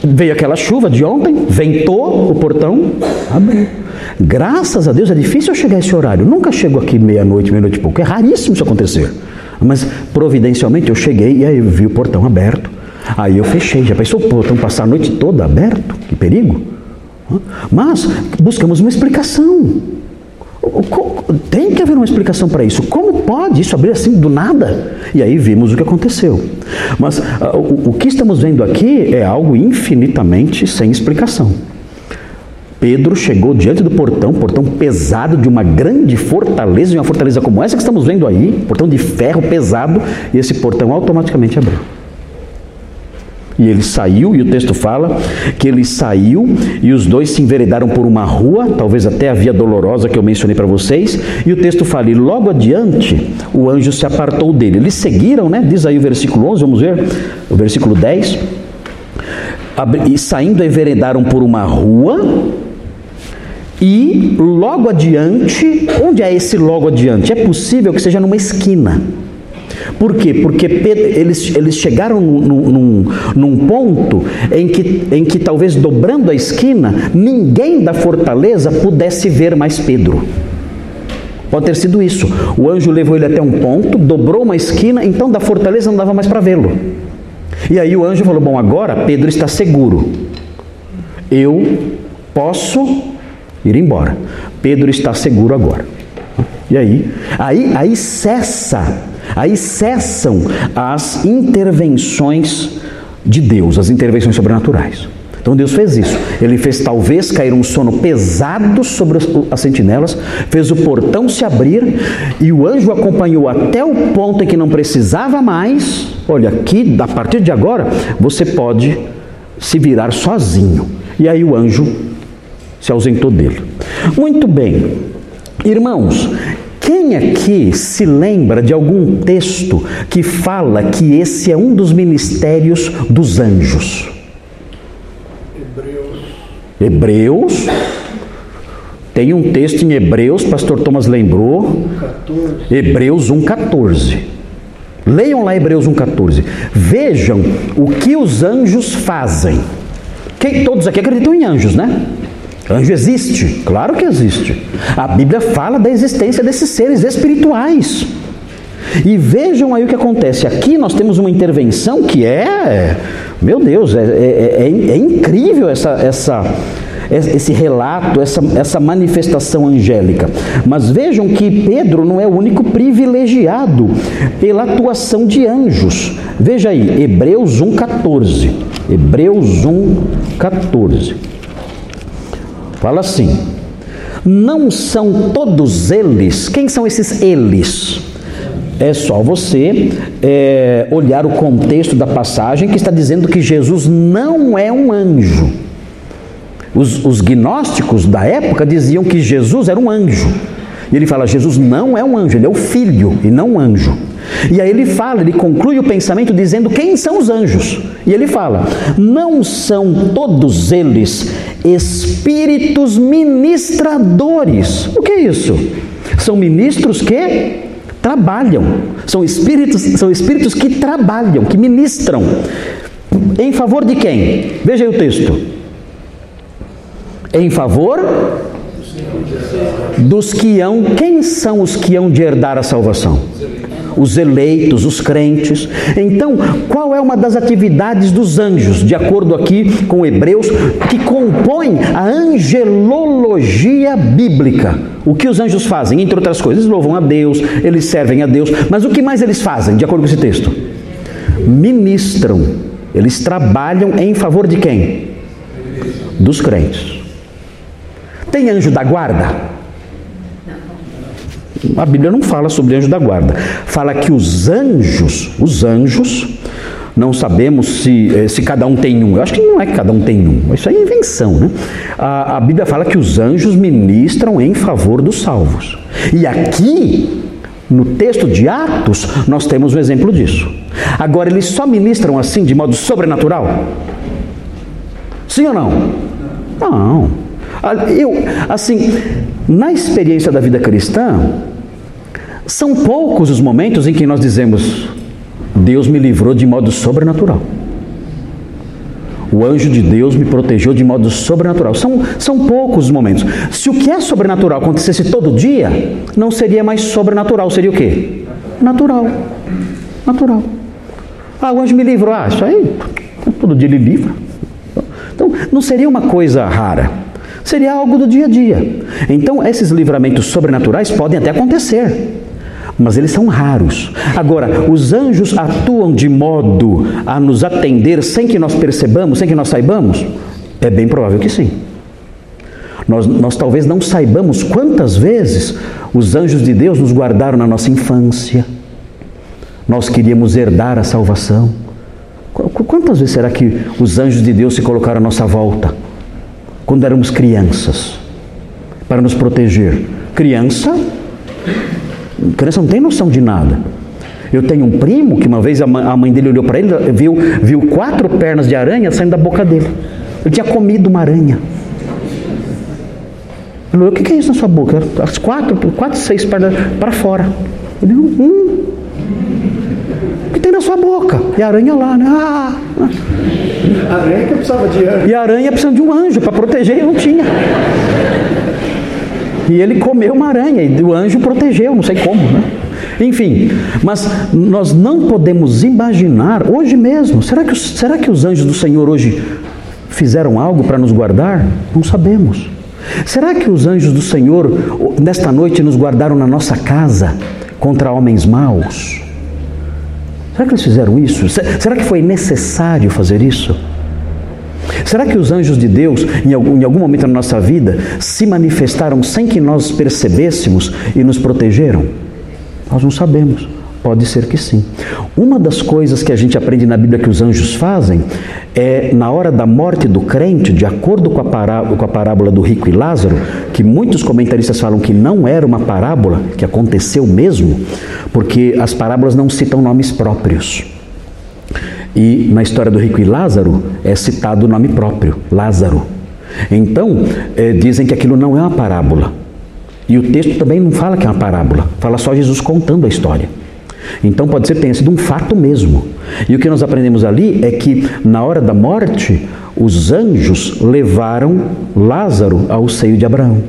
Veio aquela chuva de ontem, ventou o portão, abriu. Graças a Deus é difícil eu chegar a esse horário. Nunca chego aqui meia-noite, meia-noite e pouco. É raríssimo isso acontecer. Mas providencialmente eu cheguei e aí eu vi o portão aberto. Aí eu fechei. Já pensou o portão passar a noite toda aberto? Que perigo! Mas buscamos uma explicação. Tem que haver uma explicação para isso. Como pode isso abrir assim do nada? E aí vimos o que aconteceu. Mas uh, o, o que estamos vendo aqui é algo infinitamente sem explicação. Pedro chegou diante do portão, portão pesado de uma grande fortaleza, de uma fortaleza como essa que estamos vendo aí, portão de ferro pesado, e esse portão automaticamente abriu. E ele saiu, e o texto fala que ele saiu e os dois se enveredaram por uma rua, talvez até a via dolorosa que eu mencionei para vocês, e o texto fala, e logo adiante o anjo se apartou dele. Eles seguiram, né? Diz aí o versículo 11, vamos ver, o versículo 10. E saindo enveredaram por uma rua, e logo adiante, onde é esse logo adiante? É possível que seja numa esquina. Por quê? Porque Pedro, eles, eles chegaram num, num, num, ponto em que, em que, talvez dobrando a esquina, ninguém da fortaleza pudesse ver mais Pedro. Pode ter sido isso. O anjo levou ele até um ponto, dobrou uma esquina, então da fortaleza não dava mais para vê-lo. E aí o anjo falou: Bom, agora Pedro está seguro. Eu posso ir embora. Pedro está seguro agora. E aí? Aí, aí cessa Aí cessam as intervenções de Deus, as intervenções sobrenaturais. Então Deus fez isso. Ele fez talvez cair um sono pesado sobre as sentinelas, fez o portão se abrir e o anjo acompanhou até o ponto em que não precisava mais. Olha, aqui, a partir de agora, você pode se virar sozinho. E aí o anjo se ausentou dele. Muito bem. Irmãos, quem aqui se lembra de algum texto que fala que esse é um dos ministérios dos anjos? Hebreus. Hebreus. Tem um texto em Hebreus, pastor Thomas lembrou. 14. Hebreus 1,14. Leiam lá Hebreus 1,14. Vejam o que os anjos fazem. Quem, todos aqui acreditam em anjos, né? Anjo existe? Claro que existe. A Bíblia fala da existência desses seres espirituais. E vejam aí o que acontece. Aqui nós temos uma intervenção que é, meu Deus, é, é, é, é incrível essa, essa, esse relato, essa, essa manifestação angélica. Mas vejam que Pedro não é o único privilegiado pela atuação de anjos. Veja aí, Hebreus 1,14. Hebreus 1,14. Fala assim: não são todos eles. Quem são esses eles? É só você é, olhar o contexto da passagem que está dizendo que Jesus não é um anjo. Os, os gnósticos da época diziam que Jesus era um anjo. E ele fala: Jesus não é um anjo, ele é o filho e não um anjo. E aí ele fala, ele conclui o pensamento dizendo quem são os anjos. E ele fala: não são todos eles espíritos ministradores. O que é isso? São ministros que trabalham. São espíritos, são espíritos que trabalham, que ministram. Em favor de quem? Veja aí o texto. Em favor dos que hão. Quem são os que hão de herdar a salvação? Os eleitos, os crentes. Então, qual é uma das atividades dos anjos, de acordo aqui com Hebreus, que compõe a angelologia bíblica? O que os anjos fazem? Entre outras coisas, eles louvam a Deus, eles servem a Deus, mas o que mais eles fazem, de acordo com esse texto? Ministram, eles trabalham em favor de quem? Dos crentes. Tem anjo da guarda? A Bíblia não fala sobre anjo da guarda. Fala que os anjos, os anjos, não sabemos se, eh, se cada um tem um. Eu acho que não é que cada um tem um. Isso é invenção, né? A, a Bíblia fala que os anjos ministram em favor dos salvos. E aqui, no texto de Atos, nós temos um exemplo disso. Agora, eles só ministram assim, de modo sobrenatural? Sim ou não? Não. Eu, assim, na experiência da vida cristã, são poucos os momentos em que nós dizemos: Deus me livrou de modo sobrenatural. O anjo de Deus me protegeu de modo sobrenatural. São, são poucos os momentos. Se o que é sobrenatural acontecesse todo dia, não seria mais sobrenatural, seria o quê? Natural. Natural. Ah, o anjo me livrou. Ah, isso aí, todo dia ele livra. Então, não seria uma coisa rara seria algo do dia a dia. Então, esses livramentos sobrenaturais podem até acontecer, mas eles são raros. Agora, os anjos atuam de modo a nos atender sem que nós percebamos, sem que nós saibamos? É bem provável que sim. Nós, nós talvez não saibamos quantas vezes os anjos de Deus nos guardaram na nossa infância. Nós queríamos herdar a salvação. Quantas vezes será que os anjos de Deus se colocaram à nossa volta? Quando éramos crianças, para nos proteger. Criança, criança não tem noção de nada. Eu tenho um primo que uma vez a mãe dele olhou para ele, viu, viu quatro pernas de aranha saindo da boca dele. Ele tinha comido uma aranha. Ele falou, o que é isso na sua boca? As quatro, quatro, seis pernas para fora. Ele falou, hum, o que tem na sua boca? E a aranha lá, né? Ah, a aranha que precisava de anjo. E a aranha precisando de um anjo para proteger, e não tinha. E ele comeu uma aranha e o anjo protegeu, não sei como, né? Enfim, mas nós não podemos imaginar, hoje mesmo, será que, será que os anjos do Senhor hoje fizeram algo para nos guardar? Não sabemos. Será que os anjos do Senhor, nesta noite, nos guardaram na nossa casa contra homens maus? Será que eles fizeram isso? Será que foi necessário fazer isso? Será que os anjos de Deus, em algum, em algum momento da nossa vida, se manifestaram sem que nós percebêssemos e nos protegeram? Nós não sabemos. Pode ser que sim. Uma das coisas que a gente aprende na Bíblia que os anjos fazem é, na hora da morte do crente, de acordo com a, parábola, com a parábola do rico e Lázaro, que muitos comentaristas falam que não era uma parábola, que aconteceu mesmo, porque as parábolas não citam nomes próprios. E na história do rico e Lázaro é citado o nome próprio, Lázaro. Então, é, dizem que aquilo não é uma parábola. E o texto também não fala que é uma parábola, fala só Jesus contando a história. Então pode ser que tenha sido um fato mesmo. E o que nós aprendemos ali é que na hora da morte, os anjos levaram Lázaro ao seio de Abraão.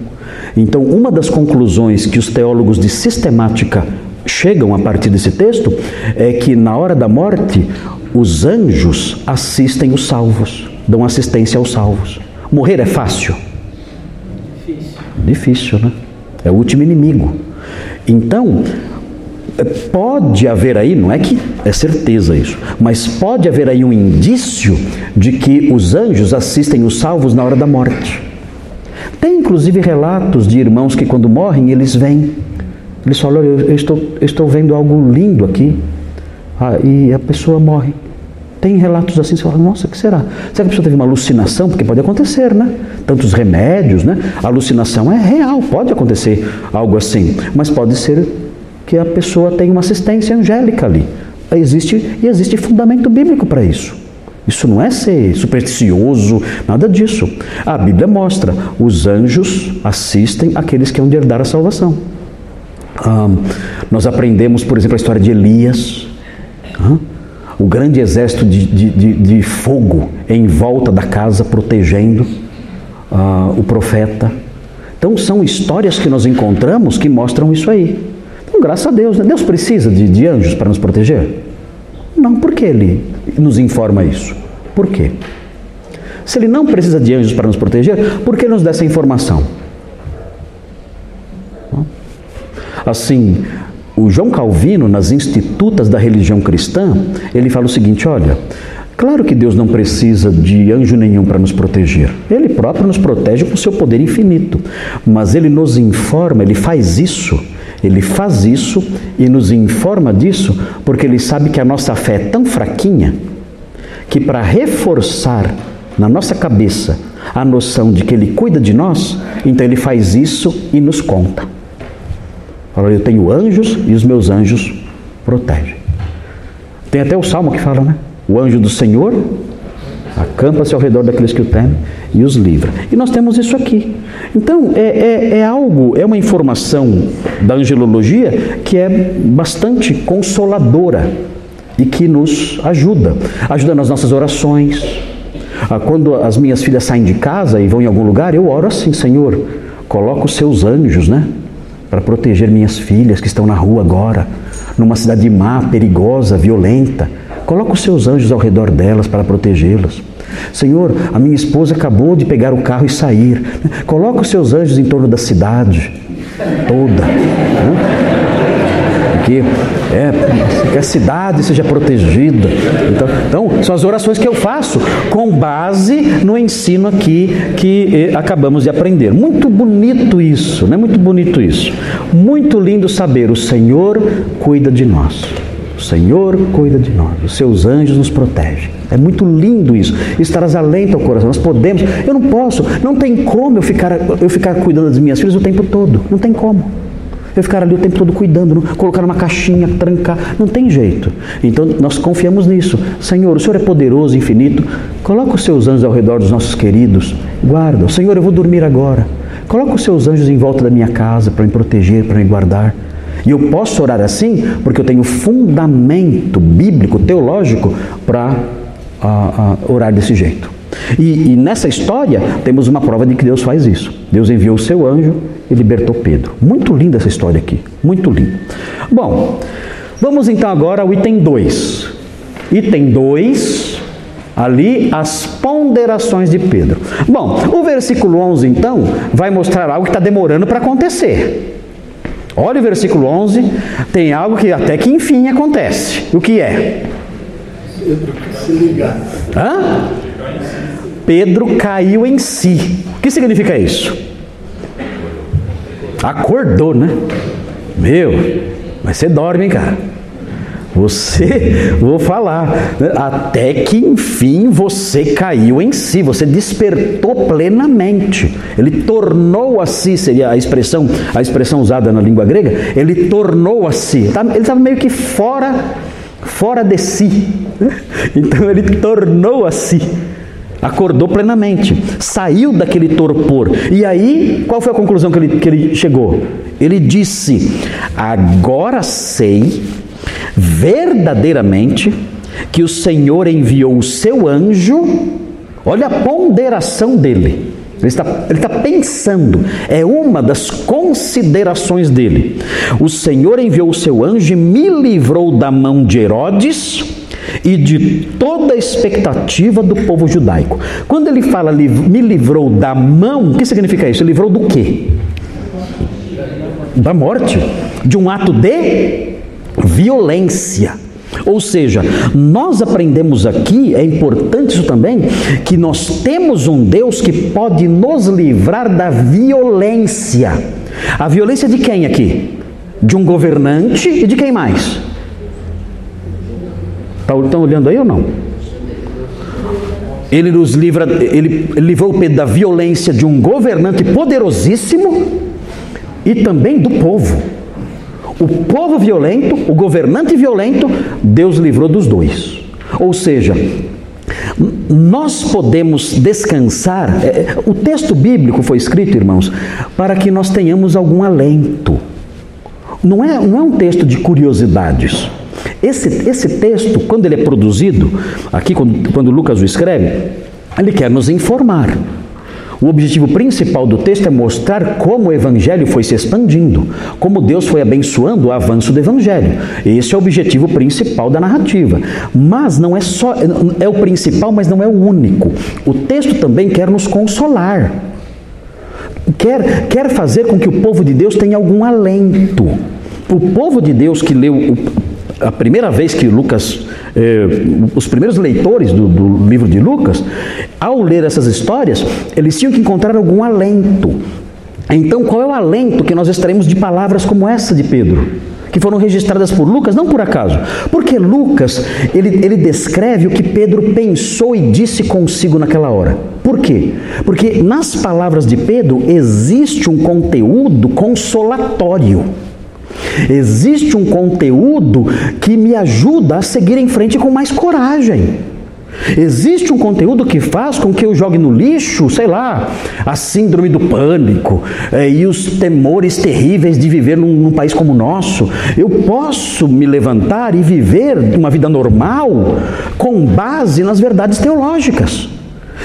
Então, uma das conclusões que os teólogos de sistemática chegam a partir desse texto é que na hora da morte, os anjos assistem os salvos, dão assistência aos salvos. Morrer é fácil? Difícil. Difícil, né? É o último inimigo. Então, pode haver aí, não é que é certeza isso, mas pode haver aí um indício de que os anjos assistem os salvos na hora da morte. Tem inclusive relatos de irmãos que quando morrem eles vêm, eles falam: eu, eu estou, eu estou vendo algo lindo aqui, ah, e a pessoa morre. Tem relatos assim, você fala, nossa, o que será? Será que a pessoa teve uma alucinação? Porque pode acontecer, né? Tantos remédios, né? A alucinação é real, pode acontecer algo assim, mas pode ser que a pessoa tem uma assistência angélica ali. Existe, e existe fundamento bíblico para isso. Isso não é ser supersticioso, nada disso. A Bíblia mostra: os anjos assistem aqueles que vão herdar a salvação. Ah, nós aprendemos, por exemplo, a história de Elias. Ah, o grande exército de, de, de, de fogo em volta da casa, protegendo uh, o profeta. Então, são histórias que nós encontramos que mostram isso aí. Então, graças a Deus, né? Deus precisa de, de anjos para nos proteger? Não, por que Ele nos informa isso? Por quê? Se Ele não precisa de anjos para nos proteger, por que nos dá essa informação? Assim, o João Calvino, nas Institutas da Religião Cristã, ele fala o seguinte: olha, claro que Deus não precisa de anjo nenhum para nos proteger. Ele próprio nos protege com seu poder infinito. Mas ele nos informa, ele faz isso. Ele faz isso e nos informa disso porque ele sabe que a nossa fé é tão fraquinha que para reforçar na nossa cabeça a noção de que ele cuida de nós, então ele faz isso e nos conta. Fala, eu tenho anjos e os meus anjos protegem. Tem até o salmo que fala, né? O anjo do Senhor acampa-se ao redor daqueles que o temem e os livra. E nós temos isso aqui. Então, é, é, é, algo, é uma informação da angelologia que é bastante consoladora e que nos ajuda. Ajuda nas nossas orações. Ah, quando as minhas filhas saem de casa e vão em algum lugar, eu oro assim, Senhor, coloca os seus anjos, né? Para proteger minhas filhas que estão na rua agora, numa cidade má, perigosa, violenta. Coloca os seus anjos ao redor delas para protegê-las. Senhor, a minha esposa acabou de pegar o carro e sair. Coloca os seus anjos em torno da cidade toda. Né? Que, é, que a cidade seja protegida. Então, então, são as orações que eu faço com base no ensino aqui que eh, acabamos de aprender. Muito bonito isso, né? Muito bonito isso. Muito lindo saber, o Senhor cuida de nós. O Senhor cuida de nós, os seus anjos nos protegem. É muito lindo isso. Isso traz alento ao coração. Nós podemos, eu não posso, não tem como eu ficar, eu ficar cuidando das minhas filhas o tempo todo. Não tem como. Ficar ali o tempo todo cuidando, colocar numa caixinha, trancar. Não tem jeito. Então nós confiamos nisso. Senhor, o Senhor é poderoso, infinito. Coloca os seus anjos ao redor dos nossos queridos. Guarda. Senhor, eu vou dormir agora. Coloca os seus anjos em volta da minha casa para me proteger, para me guardar. E eu posso orar assim porque eu tenho fundamento bíblico, teológico, para orar desse jeito. E, e, nessa história temos uma prova de que Deus faz isso. Deus enviou o seu anjo e libertou Pedro. Muito linda essa história aqui, muito linda. Bom, vamos então agora ao item 2. Item 2, ali as ponderações de Pedro. Bom, o versículo 11 então vai mostrar algo que está demorando para acontecer. Olha o versículo 11, tem algo que até que enfim acontece. O que é? Se ligar. Hã? Pedro caiu em si. O que significa isso? Acordou, né? Meu, mas você dorme, hein, cara? Você, vou falar, até que enfim você caiu em si, você despertou plenamente. Ele tornou a si, seria a expressão, a expressão usada na língua grega, ele tornou a si. Ele estava meio que fora, fora de si. Então ele tornou a si. Acordou plenamente, saiu daquele torpor. E aí, qual foi a conclusão que ele, que ele chegou? Ele disse: Agora sei verdadeiramente que o Senhor enviou o seu anjo, olha a ponderação dele. Ele está, ele está pensando, é uma das considerações dele. O Senhor enviou o seu anjo e me livrou da mão de Herodes e de toda a expectativa do povo judaico. Quando ele fala me livrou da mão, o que significa isso? Livrou do quê? Da morte, de um ato de violência. Ou seja, nós aprendemos aqui, é importante isso também, que nós temos um Deus que pode nos livrar da violência. A violência de quem aqui? De um governante e de quem mais? Estão olhando aí ou não? Ele nos livra, ele livrou Pedro da violência de um governante poderosíssimo e também do povo. O povo violento, o governante violento, Deus livrou dos dois. Ou seja, nós podemos descansar. É, é, o texto bíblico foi escrito, irmãos, para que nós tenhamos algum alento. Não é, não é um texto de curiosidades. Esse, esse texto, quando ele é produzido, aqui quando, quando Lucas o escreve, ele quer nos informar. O objetivo principal do texto é mostrar como o evangelho foi se expandindo, como Deus foi abençoando o avanço do evangelho. Esse é o objetivo principal da narrativa. Mas não é só é o principal, mas não é o único. O texto também quer nos consolar. Quer, quer fazer com que o povo de Deus tenha algum alento. O povo de Deus que leu o, a primeira vez que Lucas, eh, os primeiros leitores do, do livro de Lucas, ao ler essas histórias, eles tinham que encontrar algum alento. Então, qual é o alento que nós extraímos de palavras como essa de Pedro? Que foram registradas por Lucas, não por acaso. Porque Lucas, ele, ele descreve o que Pedro pensou e disse consigo naquela hora. Por quê? Porque nas palavras de Pedro existe um conteúdo consolatório. Existe um conteúdo que me ajuda a seguir em frente com mais coragem. Existe um conteúdo que faz com que eu jogue no lixo, sei lá, a síndrome do pânico é, e os temores terríveis de viver num, num, país como o nosso. Eu posso me levantar e viver uma vida normal com base nas verdades teológicas.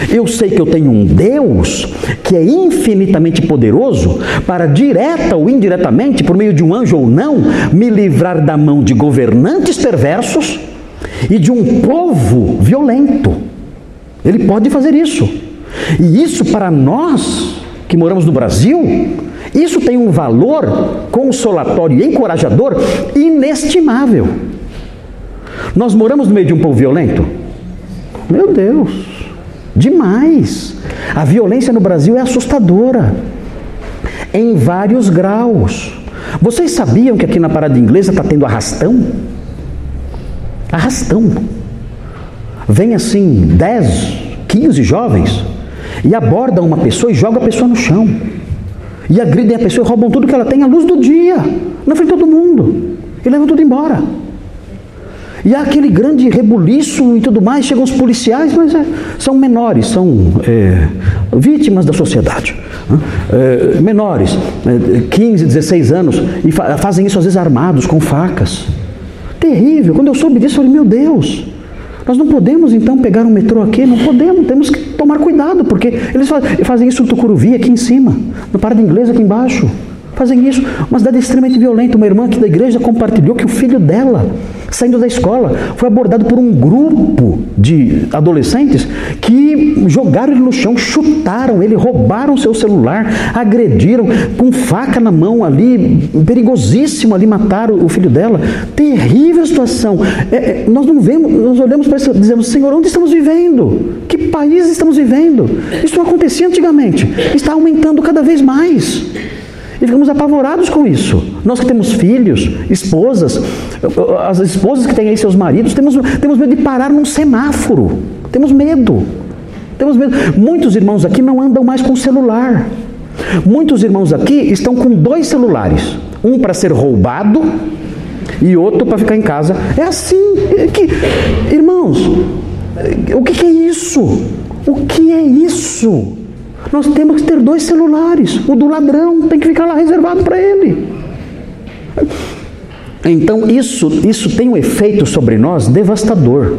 Eu sei que eu tenho um Deus que é infinitamente poderoso para, direta ou indiretamente, por meio de um anjo ou não, me livrar da mão de governantes perversos e de um povo violento. Ele pode fazer isso. E isso para nós que moramos no Brasil, Isso tem um valor consolatório e encorajador inestimável. Nós moramos no meio de um povo violento? Meu Deus, demais. A violência no Brasil é assustadora, em vários graus. Vocês sabiam que aqui na parada inglesa está tendo arrastão? Arrastão. Vem assim 10, 15 jovens e abordam uma pessoa e jogam a pessoa no chão. E agridem a pessoa e roubam tudo que ela tem à luz do dia, na frente de todo mundo. E levam tudo embora. E há aquele grande rebuliço e tudo mais, chegam os policiais, mas é, são menores, são é, vítimas da sociedade. É, menores, 15, é, 16 anos, e fa fazem isso às vezes armados, com facas. Terrível. Quando eu soube disso, eu falei, meu Deus, nós não podemos então pegar um metrô aqui, não podemos, temos que tomar cuidado, porque eles fazem isso no Tucuruvi, aqui em cima, no Parada Inglesa, aqui embaixo. Fazem isso. Uma cidade extremamente violenta. Uma irmã aqui da igreja compartilhou que o filho dela, saindo da escola, foi abordado por um grupo de adolescentes que jogaram ele no chão, chutaram ele, roubaram seu celular, agrediram com faca na mão ali, perigosíssimo ali mataram o filho dela. Terrível situação. É, é, nós não vemos, nós olhamos para isso e dizemos, Senhor, onde estamos vivendo? Que país estamos vivendo? Isso não acontecia antigamente. Está aumentando cada vez mais. E ficamos apavorados com isso. Nós que temos filhos, esposas, as esposas que têm aí seus maridos, temos, temos medo de parar num semáforo. Temos medo. Temos medo. Muitos irmãos aqui não andam mais com celular. Muitos irmãos aqui estão com dois celulares. Um para ser roubado e outro para ficar em casa. É assim. É que, irmãos, o que, que é isso? O que é isso? Nós temos que ter dois celulares. O do ladrão tem que ficar lá reservado para ele. Então isso, isso tem um efeito sobre nós devastador.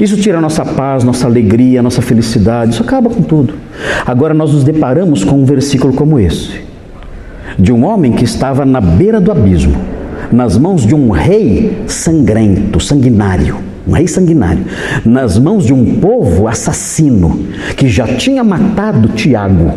Isso tira nossa paz, nossa alegria, nossa felicidade, isso acaba com tudo. Agora nós nos deparamos com um versículo como esse, de um homem que estava na beira do abismo, nas mãos de um rei sangrento, sanguinário um rei sanguinário, nas mãos de um povo assassino, que já tinha matado Tiago,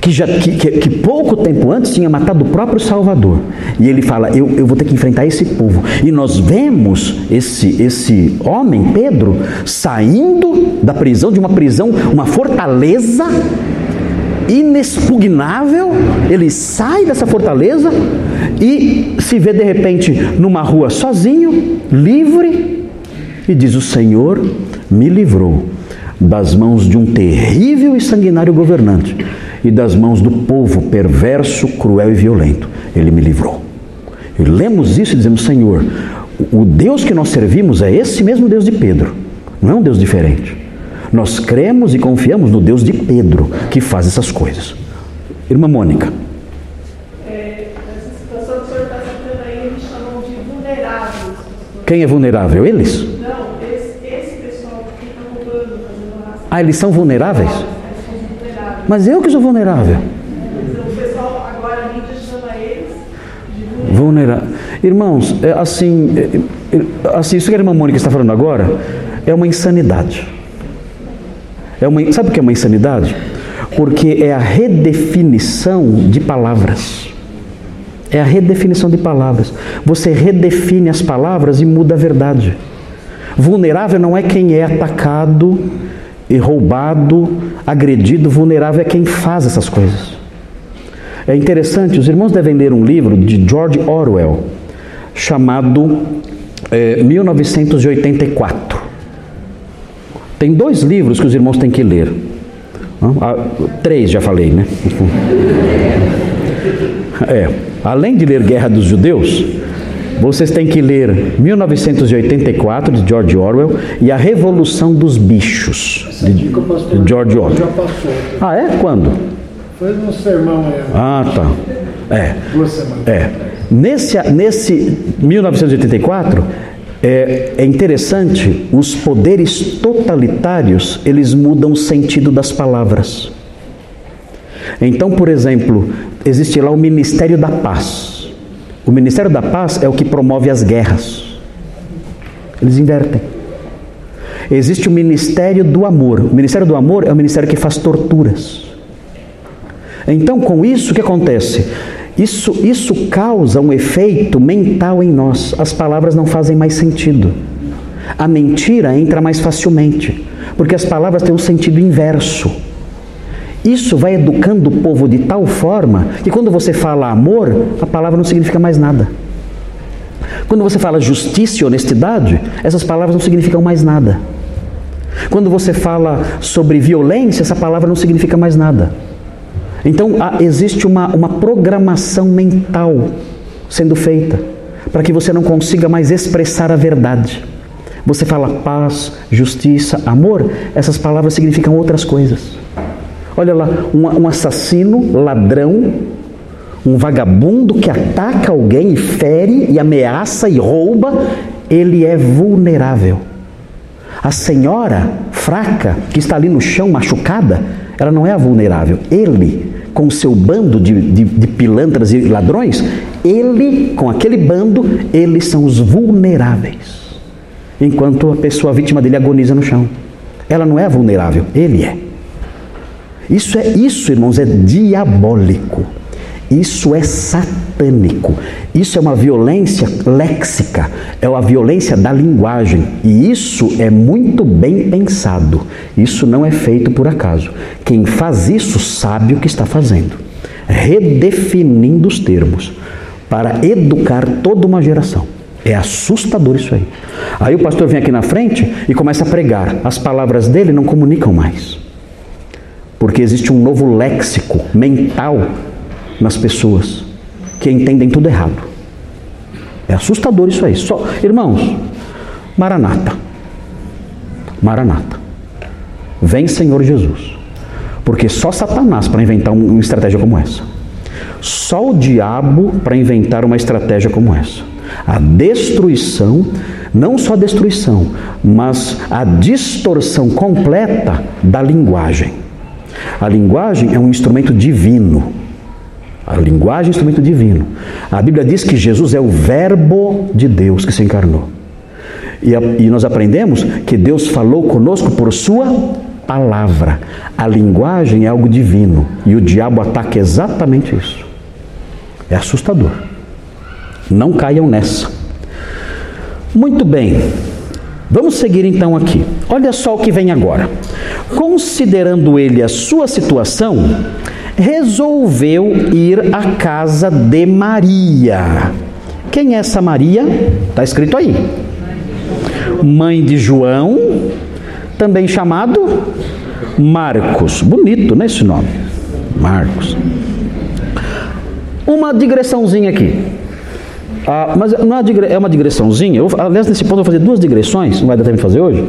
que, já, que, que, que, pouco tempo antes tinha matado o próprio Salvador. E ele fala: eu, eu vou ter que enfrentar esse povo. E nós vemos esse, esse homem, Pedro, saindo da prisão, de uma prisão, uma fortaleza inexpugnável, ele sai dessa fortaleza e se vê de repente numa rua sozinho, livre, e diz: O Senhor me livrou das mãos de um terrível e sanguinário governante e das mãos do povo perverso, cruel e violento. Ele me livrou. E lemos isso e dizemos: Senhor, o Deus que nós servimos é esse mesmo Deus de Pedro, não é um Deus diferente. Nós cremos e confiamos no Deus de Pedro que faz essas coisas. Irmã Mônica. É, essa situação que o senhor está citando aí, eles chamam de vulneráveis. Quem é vulnerável? Eles? Ah, eles são vulneráveis? Mas eu que sou vulnerável. Vulnerável. Irmãos, é assim, é, é, assim, isso que a irmã Mônica está falando agora é uma insanidade. É uma, sabe o que é uma insanidade? Porque é a redefinição de palavras. É a redefinição de palavras. Você redefine as palavras e muda a verdade. Vulnerável não é quem é atacado e roubado, agredido, vulnerável é quem faz essas coisas. É interessante, os irmãos devem ler um livro de George Orwell chamado é, 1984. Tem dois livros que os irmãos têm que ler. Ah, três já falei, né? É, além de ler Guerra dos Judeus, vocês têm que ler 1984 de George Orwell e A Revolução dos Bichos de, George Orwell. Já passou. Ah, é? Quando? Foi no sermão aí. Ah, tá. É. Duas semanas. É. Nesse, nesse 1984 é, é interessante, os poderes totalitários eles mudam o sentido das palavras. Então, por exemplo, existe lá o Ministério da Paz. O Ministério da Paz é o que promove as guerras. Eles invertem. Existe o Ministério do Amor. O Ministério do Amor é o ministério que faz torturas. Então, com isso, o que acontece? Isso, isso causa um efeito mental em nós. As palavras não fazem mais sentido. A mentira entra mais facilmente, porque as palavras têm um sentido inverso. Isso vai educando o povo de tal forma que quando você fala amor, a palavra não significa mais nada. Quando você fala justiça e honestidade, essas palavras não significam mais nada. Quando você fala sobre violência, essa palavra não significa mais nada. Então há, existe uma, uma programação mental sendo feita para que você não consiga mais expressar a verdade. Você fala paz, justiça, amor, essas palavras significam outras coisas. Olha lá, um, um assassino, ladrão, um vagabundo que ataca alguém e fere e ameaça e rouba, ele é vulnerável. A senhora fraca que está ali no chão machucada, ela não é a vulnerável. Ele, com o seu bando de, de, de pilantras e ladrões, ele, com aquele bando, eles são os vulneráveis. Enquanto a pessoa a vítima dele agoniza no chão. Ela não é vulnerável, ele é. Isso é isso, irmãos, é diabólico. Isso é satânico. Isso é uma violência léxica, é uma violência da linguagem. E isso é muito bem pensado. Isso não é feito por acaso. Quem faz isso sabe o que está fazendo. Redefinindo os termos para educar toda uma geração. É assustador isso aí. Aí o pastor vem aqui na frente e começa a pregar. As palavras dele não comunicam mais. Porque existe um novo léxico mental nas pessoas que entendem tudo errado. É assustador isso aí. Só, irmãos, Maranata. Maranata. Vem Senhor Jesus. Porque só Satanás para inventar uma estratégia como essa. Só o diabo para inventar uma estratégia como essa. A destruição, não só a destruição, mas a distorção completa da linguagem. A linguagem é um instrumento divino. A linguagem é um instrumento divino. A Bíblia diz que Jesus é o Verbo de Deus que se encarnou. E, a, e nós aprendemos que Deus falou conosco por Sua palavra. A linguagem é algo divino. E o diabo ataca exatamente isso. É assustador. Não caiam nessa. Muito bem. Vamos seguir então aqui. Olha só o que vem agora. Considerando ele a sua situação, resolveu ir à casa de Maria. Quem é essa Maria? Está escrito aí. Mãe de João, também chamado Marcos. Bonito, né, esse nome? Marcos. Uma digressãozinha aqui. Ah, mas não é uma digressãozinha. Eu, aliás, nesse ponto eu vou fazer duas digressões, não vai dar tempo de fazer hoje,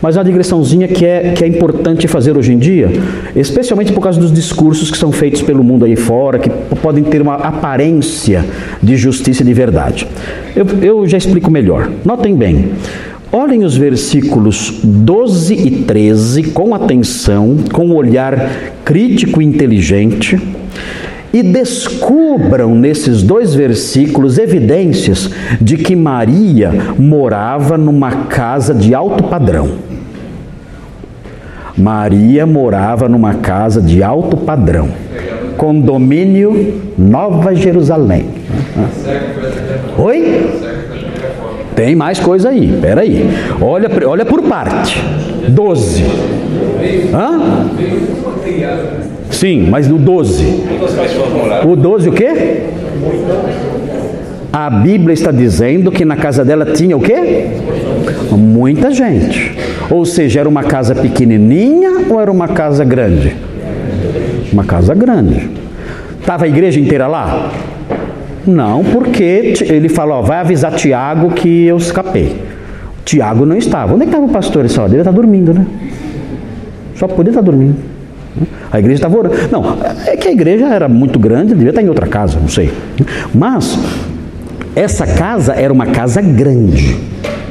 mas é uma digressãozinha que é, que é importante fazer hoje em dia, especialmente por causa dos discursos que são feitos pelo mundo aí fora, que podem ter uma aparência de justiça e de verdade. Eu, eu já explico melhor. Notem bem. Olhem os versículos 12 e 13 com atenção, com um olhar crítico e inteligente e descubram nesses dois versículos evidências de que Maria morava numa casa de alto padrão. Maria morava numa casa de alto padrão. Condomínio Nova Jerusalém. Oi? Tem mais coisa aí, peraí. Olha, olha por parte. Doze. Hã? Sim, mas no 12. O 12 o quê? A Bíblia está dizendo que na casa dela tinha o quê? Muita gente. Ou seja, era uma casa pequenininha ou era uma casa grande? Uma casa grande. Estava a igreja inteira lá? Não, porque ele falou, ó, vai avisar Tiago que eu escapei. Tiago não estava. Onde é estava o pastor essa hora? Ele está dormindo, né? Só podia estar dormindo. A igreja estava orando. Não, é que a igreja era muito grande, devia estar em outra casa, não sei. Mas essa casa era uma casa grande.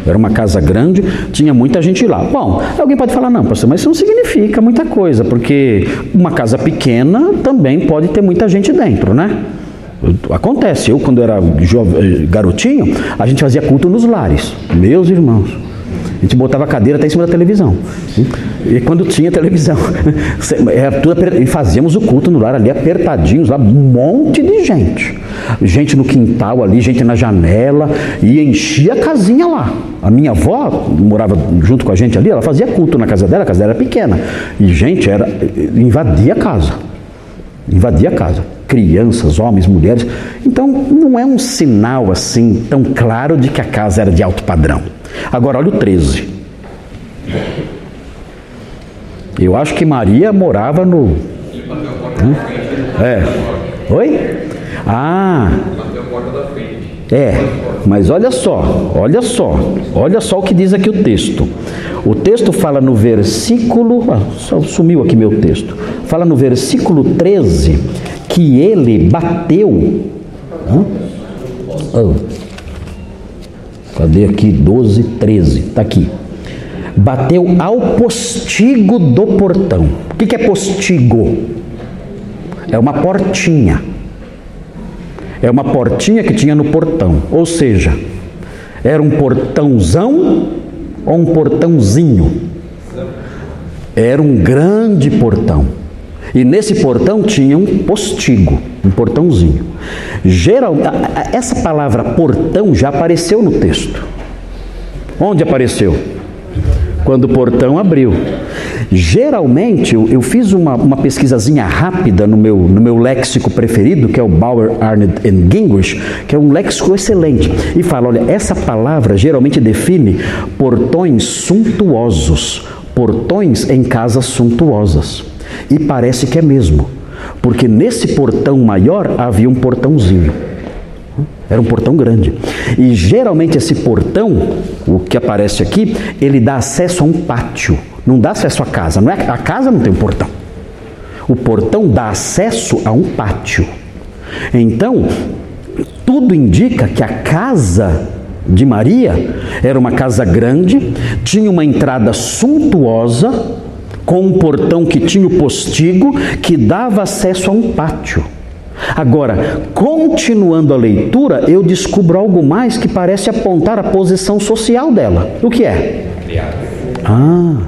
Era uma casa grande, tinha muita gente lá. Bom, alguém pode falar, não, pastor, mas isso não significa muita coisa, porque uma casa pequena também pode ter muita gente dentro, né? Acontece, eu quando era jovem, garotinho, a gente fazia culto nos lares, meus irmãos. A gente botava a cadeira até em cima da televisão. E quando tinha televisão, era tudo e fazíamos o culto no lar ali apertadinhos, lá, um monte de gente. Gente no quintal ali, gente na janela, e enchia a casinha lá. A minha avó morava junto com a gente ali, ela fazia culto na casa dela, a casa dela era pequena. E gente era invadia a casa. Invadia a casa. Crianças, homens, mulheres. Então não é um sinal assim tão claro de que a casa era de alto padrão. Agora olha o 13. Eu acho que Maria morava no. É. Oi? Ah. É, mas olha só, olha só, olha só o que diz aqui o texto. O texto fala no versículo. Ah, sumiu aqui meu texto. Fala no versículo 13 que ele bateu. Hum? Oh. Cadê aqui? 12, 13. Está aqui. Bateu ao postigo do portão. O que é postigo? É uma portinha. É uma portinha que tinha no portão. Ou seja, era um portãozão ou um portãozinho? Era um grande portão. E nesse portão tinha um postigo, um portãozinho. Geral, essa palavra portão já apareceu no texto. Onde apareceu? Quando o portão abriu. Geralmente, eu, fiz uma, uma pesquisazinha rápida no meu, no meu léxico preferido, que é o Bauer, Arnett and Gingrich, que é um léxico excelente, e fala: olha, essa palavra geralmente define portões suntuosos, portões em casas suntuosas. E parece que é mesmo, porque nesse portão maior havia um portãozinho. Era um portão grande. E geralmente esse portão, o que aparece aqui, ele dá acesso a um pátio. Não dá acesso à casa. Não é, a casa não tem um portão. O portão dá acesso a um pátio. Então, tudo indica que a casa de Maria era uma casa grande, tinha uma entrada suntuosa, com um portão que tinha o postigo que dava acesso a um pátio. Agora, continuando a leitura, eu descubro algo mais que parece apontar a posição social dela. O que é? Criada. Ah,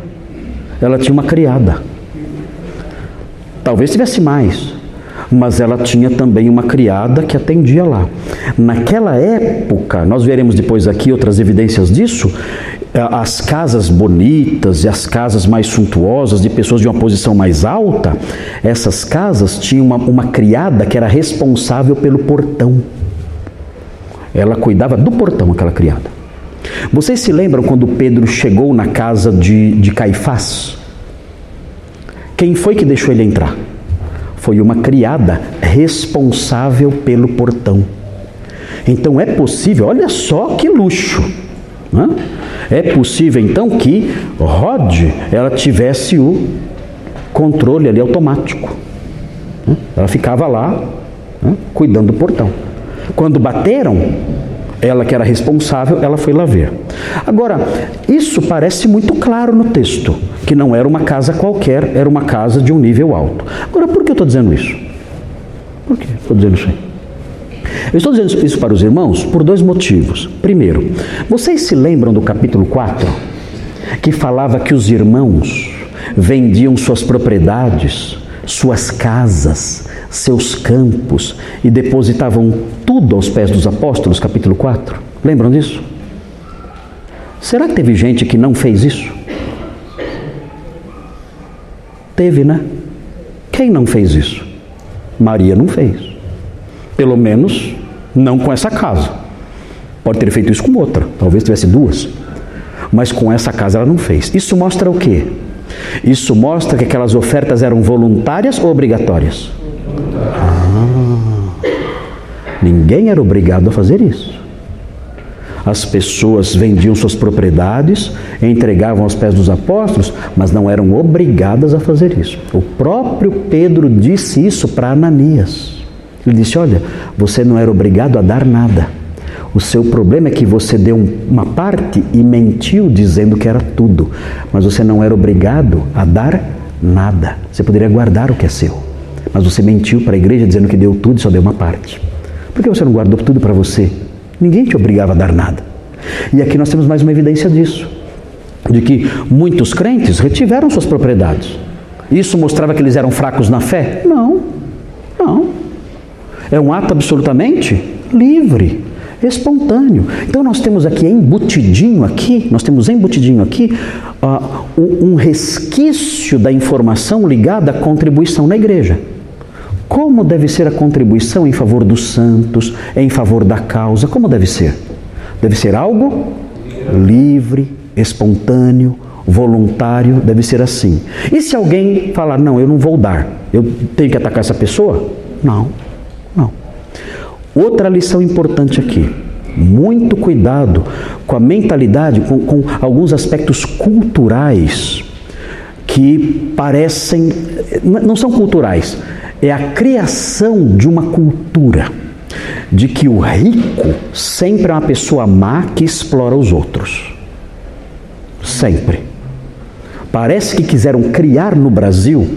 ela tinha uma criada. Talvez tivesse mais, mas ela tinha também uma criada que atendia lá. Naquela época, nós veremos depois aqui outras evidências disso, as casas bonitas e as casas mais suntuosas, de pessoas de uma posição mais alta, essas casas tinham uma, uma criada que era responsável pelo portão. Ela cuidava do portão, aquela criada. Vocês se lembram quando Pedro chegou na casa de, de Caifás? Quem foi que deixou ele entrar? Foi uma criada responsável pelo portão. Então é possível, olha só que luxo. Né? É possível então que Rod ela tivesse o controle ali automático. Né? Ela ficava lá né, cuidando do portão. Quando bateram, ela que era responsável, ela foi lá ver. Agora, isso parece muito claro no texto, que não era uma casa qualquer, era uma casa de um nível alto. Agora, por que eu estou dizendo isso? Por que estou dizendo isso aí? Eu estou dizendo isso para os irmãos por dois motivos. Primeiro, vocês se lembram do capítulo 4, que falava que os irmãos vendiam suas propriedades, suas casas, seus campos e depositavam tudo aos pés dos apóstolos, capítulo 4? Lembram disso? Será que teve gente que não fez isso? Teve, né? Quem não fez isso? Maria não fez. Pelo menos não com essa casa. Pode ter feito isso com outra, talvez tivesse duas. Mas com essa casa ela não fez. Isso mostra o quê? Isso mostra que aquelas ofertas eram voluntárias ou obrigatórias? Ah, ninguém era obrigado a fazer isso. As pessoas vendiam suas propriedades, entregavam aos pés dos apóstolos, mas não eram obrigadas a fazer isso. O próprio Pedro disse isso para Ananias. Ele disse: Olha, você não era obrigado a dar nada. O seu problema é que você deu uma parte e mentiu dizendo que era tudo, mas você não era obrigado a dar nada. Você poderia guardar o que é seu, mas você mentiu para a igreja dizendo que deu tudo e só deu uma parte. Por que você não guardou tudo para você? Ninguém te obrigava a dar nada. E aqui nós temos mais uma evidência disso. de que muitos crentes retiveram suas propriedades. Isso mostrava que eles eram fracos na fé? Não, não. É um ato absolutamente livre, espontâneo. Então nós temos aqui embutidinho aqui, nós temos embutidinho aqui uh, um resquício da informação ligada à contribuição na igreja. Como deve ser a contribuição em favor dos santos, em favor da causa? Como deve ser? Deve ser algo livre, espontâneo, voluntário, deve ser assim. E se alguém falar, não, eu não vou dar, eu tenho que atacar essa pessoa? Não, não. Outra lição importante aqui. Muito cuidado com a mentalidade, com, com alguns aspectos culturais que parecem, não são culturais, é a criação de uma cultura de que o rico sempre é uma pessoa má que explora os outros. Sempre. Parece que quiseram criar no Brasil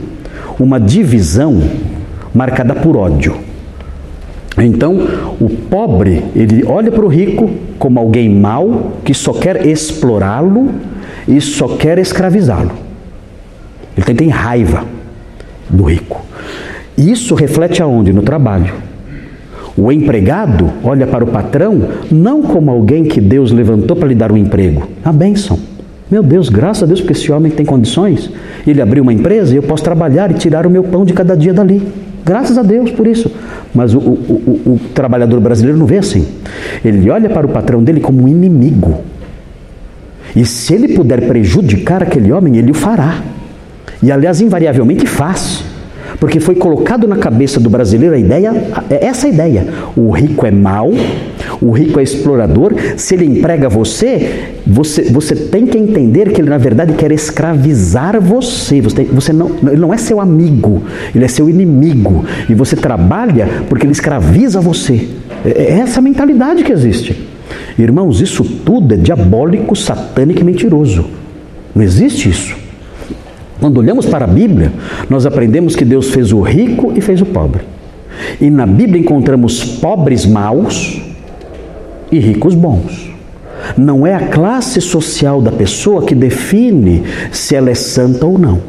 uma divisão marcada por ódio. Então, o pobre, ele olha para o rico como alguém mau que só quer explorá-lo e só quer escravizá-lo. Ele tem, tem raiva do rico. Isso reflete aonde? No trabalho. O empregado olha para o patrão não como alguém que Deus levantou para lhe dar um emprego, a bênção. Meu Deus, graças a Deus, porque esse homem tem condições. Ele abriu uma empresa e eu posso trabalhar e tirar o meu pão de cada dia dali. Graças a Deus por isso. Mas o, o, o, o trabalhador brasileiro não vê assim. Ele olha para o patrão dele como um inimigo. E se ele puder prejudicar aquele homem, ele o fará. E aliás, invariavelmente faz. Porque foi colocado na cabeça do brasileiro a ideia, é essa ideia. O rico é mau, o rico é explorador. Se ele emprega você, você, você tem que entender que ele na verdade quer escravizar você. Você, tem, você não, ele não é seu amigo, ele é seu inimigo. E você trabalha porque ele escraviza você. É, é essa mentalidade que existe. Irmãos, isso tudo é diabólico, satânico e mentiroso. Não existe isso. Quando olhamos para a Bíblia, nós aprendemos que Deus fez o rico e fez o pobre. E na Bíblia encontramos pobres maus e ricos bons. Não é a classe social da pessoa que define se ela é santa ou não.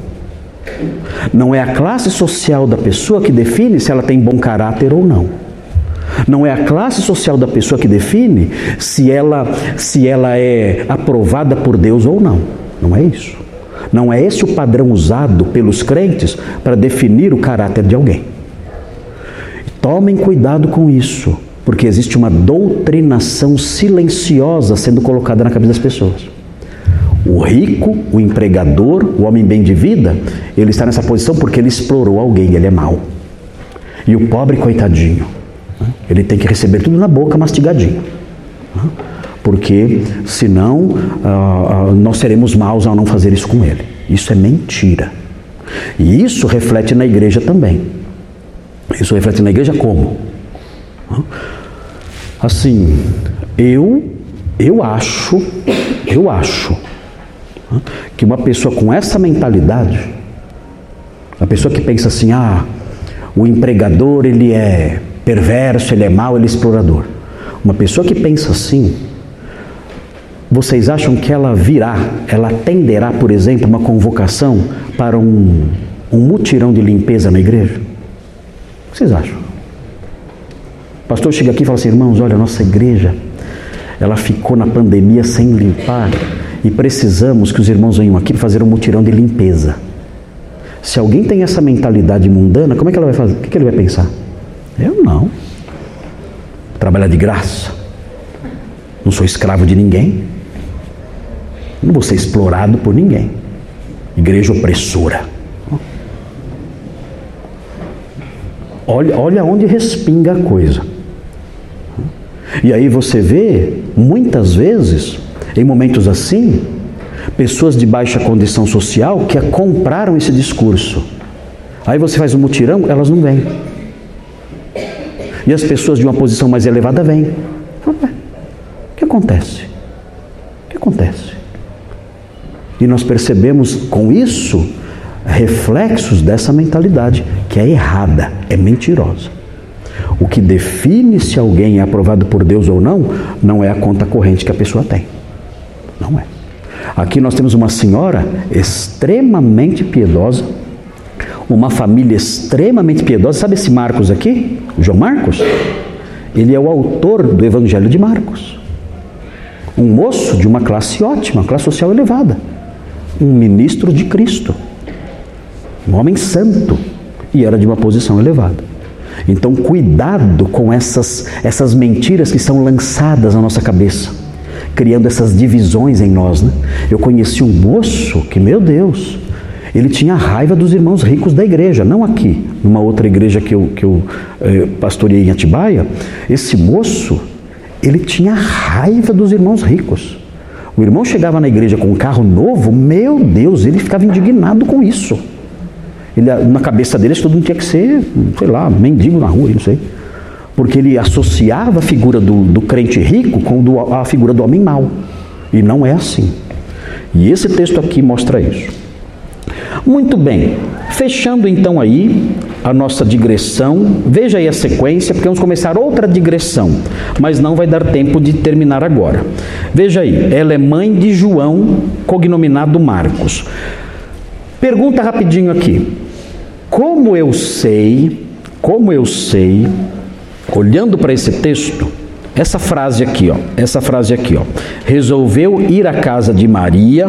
Não é a classe social da pessoa que define se ela tem bom caráter ou não. Não é a classe social da pessoa que define se ela, se ela é aprovada por Deus ou não. Não é isso. Não é esse o padrão usado pelos crentes para definir o caráter de alguém. Tomem cuidado com isso, porque existe uma doutrinação silenciosa sendo colocada na cabeça das pessoas. O rico, o empregador, o homem bem de vida, ele está nessa posição porque ele explorou alguém, ele é mau. E o pobre, coitadinho, né, ele tem que receber tudo na boca mastigadinho. Né porque senão ah, ah, nós seremos maus ao não fazer isso com ele. Isso é mentira. E isso reflete na igreja também. Isso reflete na igreja como? Assim, eu eu acho, eu acho que uma pessoa com essa mentalidade, a pessoa que pensa assim, ah, o empregador ele é perverso, ele é mau, ele é explorador. Uma pessoa que pensa assim, vocês acham que ela virá, ela atenderá, por exemplo, uma convocação para um, um mutirão de limpeza na igreja? O que vocês acham? Pastor chega aqui e fala assim, irmãos, olha, a nossa igreja, ela ficou na pandemia sem limpar e precisamos que os irmãos venham aqui fazer um mutirão de limpeza. Se alguém tem essa mentalidade mundana, como é que ela vai fazer? O que ele vai pensar? Eu não. Trabalhar de graça. Não sou escravo de ninguém. Não vou ser explorado por ninguém. Igreja opressora. Olha, olha onde respinga a coisa. E aí você vê, muitas vezes, em momentos assim, pessoas de baixa condição social que compraram esse discurso. Aí você faz um mutirão, elas não vêm. E as pessoas de uma posição mais elevada vêm. O que acontece? O que acontece? E nós percebemos com isso reflexos dessa mentalidade, que é errada, é mentirosa. O que define se alguém é aprovado por Deus ou não, não é a conta corrente que a pessoa tem. Não é. Aqui nós temos uma senhora extremamente piedosa, uma família extremamente piedosa. Sabe esse Marcos aqui? O João Marcos? Ele é o autor do Evangelho de Marcos. Um moço de uma classe ótima, classe social elevada. Um ministro de Cristo. Um homem santo. E era de uma posição elevada. Então, cuidado com essas, essas mentiras que são lançadas na nossa cabeça, criando essas divisões em nós. Né? Eu conheci um moço que, meu Deus, ele tinha raiva dos irmãos ricos da igreja, não aqui, numa outra igreja que eu, que eu eh, em Atibaia. Esse moço, ele tinha raiva dos irmãos ricos. O irmão chegava na igreja com um carro novo, meu Deus, ele ficava indignado com isso. Ele, na cabeça dele, todo mundo tinha que ser, sei lá, mendigo na rua, não sei. Porque ele associava a figura do, do crente rico com do, a figura do homem mau. E não é assim. E esse texto aqui mostra isso. Muito bem, fechando então aí a nossa digressão, veja aí a sequência, porque vamos começar outra digressão, mas não vai dar tempo de terminar agora. Veja aí, ela é mãe de João, cognominado Marcos. Pergunta rapidinho aqui: como eu sei, como eu sei, olhando para esse texto, essa frase aqui, ó, essa frase aqui, ó. Resolveu ir à casa de Maria,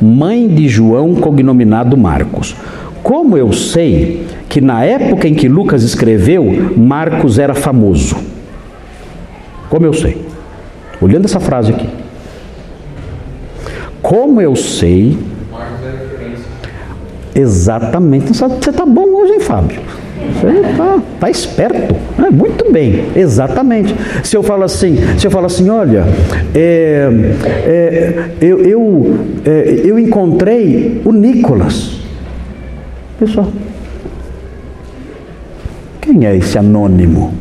mãe de João, cognominado Marcos. Como eu sei que na época em que Lucas escreveu, Marcos era famoso? Como eu sei? Olhando essa frase aqui. Como eu sei Exatamente. Você está bom hoje, hein, Fábio? Você está tá esperto. É, muito bem, exatamente. Se eu falo assim, se eu falo assim, olha, é, é, eu, eu, é, eu encontrei o Nicolas. Pessoal, quem é esse anônimo?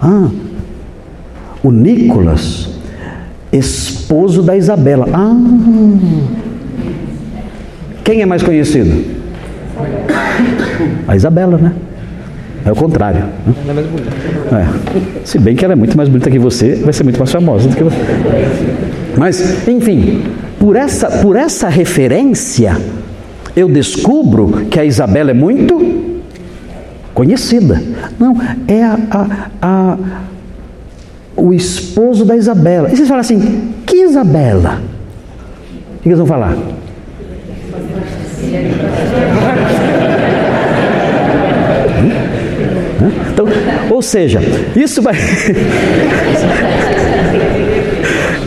Ah, o Nicolas, esposo da Isabela. Ah, quem é mais conhecido? A Isabela, né? É o contrário. Né? É. É. Se bem que ela é muito mais bonita que você, vai ser muito mais famosa do que você. Mas, enfim, por essa, por essa referência, eu descubro que a Isabela é muito conhecida. Não, é a, a, a, o esposo da Isabela. E vocês falam assim: que Isabela? O que eles vão falar? Então, ou seja, isso vai.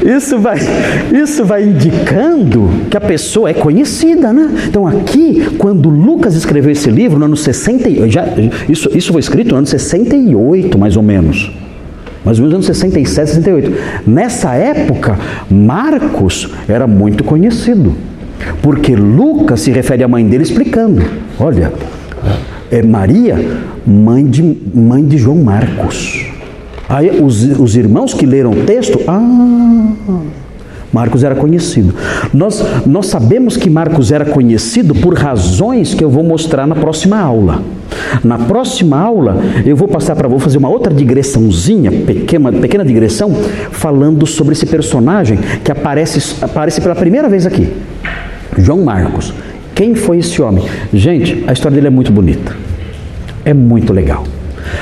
Isso vai, isso vai indicando que a pessoa é conhecida, né? Então aqui, quando Lucas escreveu esse livro, no ano 68, já, isso, isso foi escrito no ano 68, mais ou menos. Mais ou menos no ano 67, 68. Nessa época, Marcos era muito conhecido. Porque Lucas se refere à mãe dele explicando: olha, é Maria, mãe de, mãe de João Marcos. Aí os, os irmãos que leram o texto, ah, Marcos era conhecido. Nós, nós sabemos que Marcos era conhecido por razões que eu vou mostrar na próxima aula. Na próxima aula, eu vou passar para vou fazer uma outra digressãozinha, pequena, pequena digressão, falando sobre esse personagem que aparece, aparece pela primeira vez aqui. João Marcos. Quem foi esse homem? Gente, a história dele é muito bonita. É muito legal.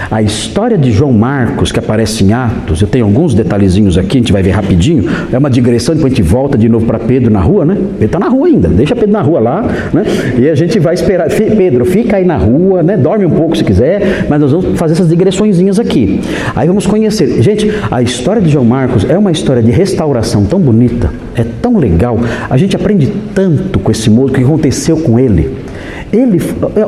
A história de João Marcos, que aparece em Atos, eu tenho alguns detalhezinhos aqui, a gente vai ver rapidinho. É uma digressão, depois a gente volta de novo para Pedro na rua, né? Ele está na rua ainda, deixa Pedro na rua lá, né? E a gente vai esperar. Pedro, fica aí na rua, né? Dorme um pouco se quiser, mas nós vamos fazer essas digressõezinhas aqui. Aí vamos conhecer. Gente, a história de João Marcos é uma história de restauração tão bonita, é tão legal. A gente aprende tanto com esse moço, o que aconteceu com ele. Ele,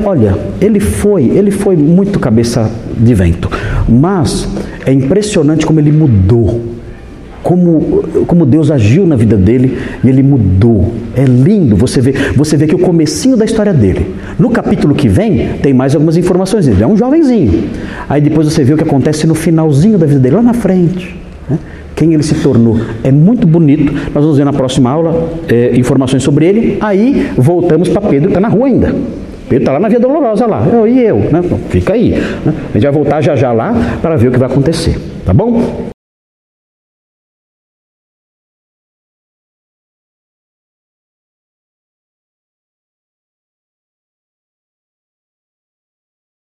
olha, ele foi, ele foi muito cabeça de vento, mas é impressionante como ele mudou, como, como Deus agiu na vida dele e ele mudou. É lindo você vê, você vê que o comecinho da história dele. No capítulo que vem tem mais algumas informações. Ele é um jovenzinho. Aí depois você vê o que acontece no finalzinho da vida dele, lá na frente. Quem ele se tornou. É muito bonito. Nós vamos ver na próxima aula é, informações sobre ele. Aí voltamos para Pedro, está na rua ainda. Pedro está lá na Via Dolorosa lá. Eu, e eu, né? Fica aí. Né? A gente vai voltar já já lá para ver o que vai acontecer. Tá bom?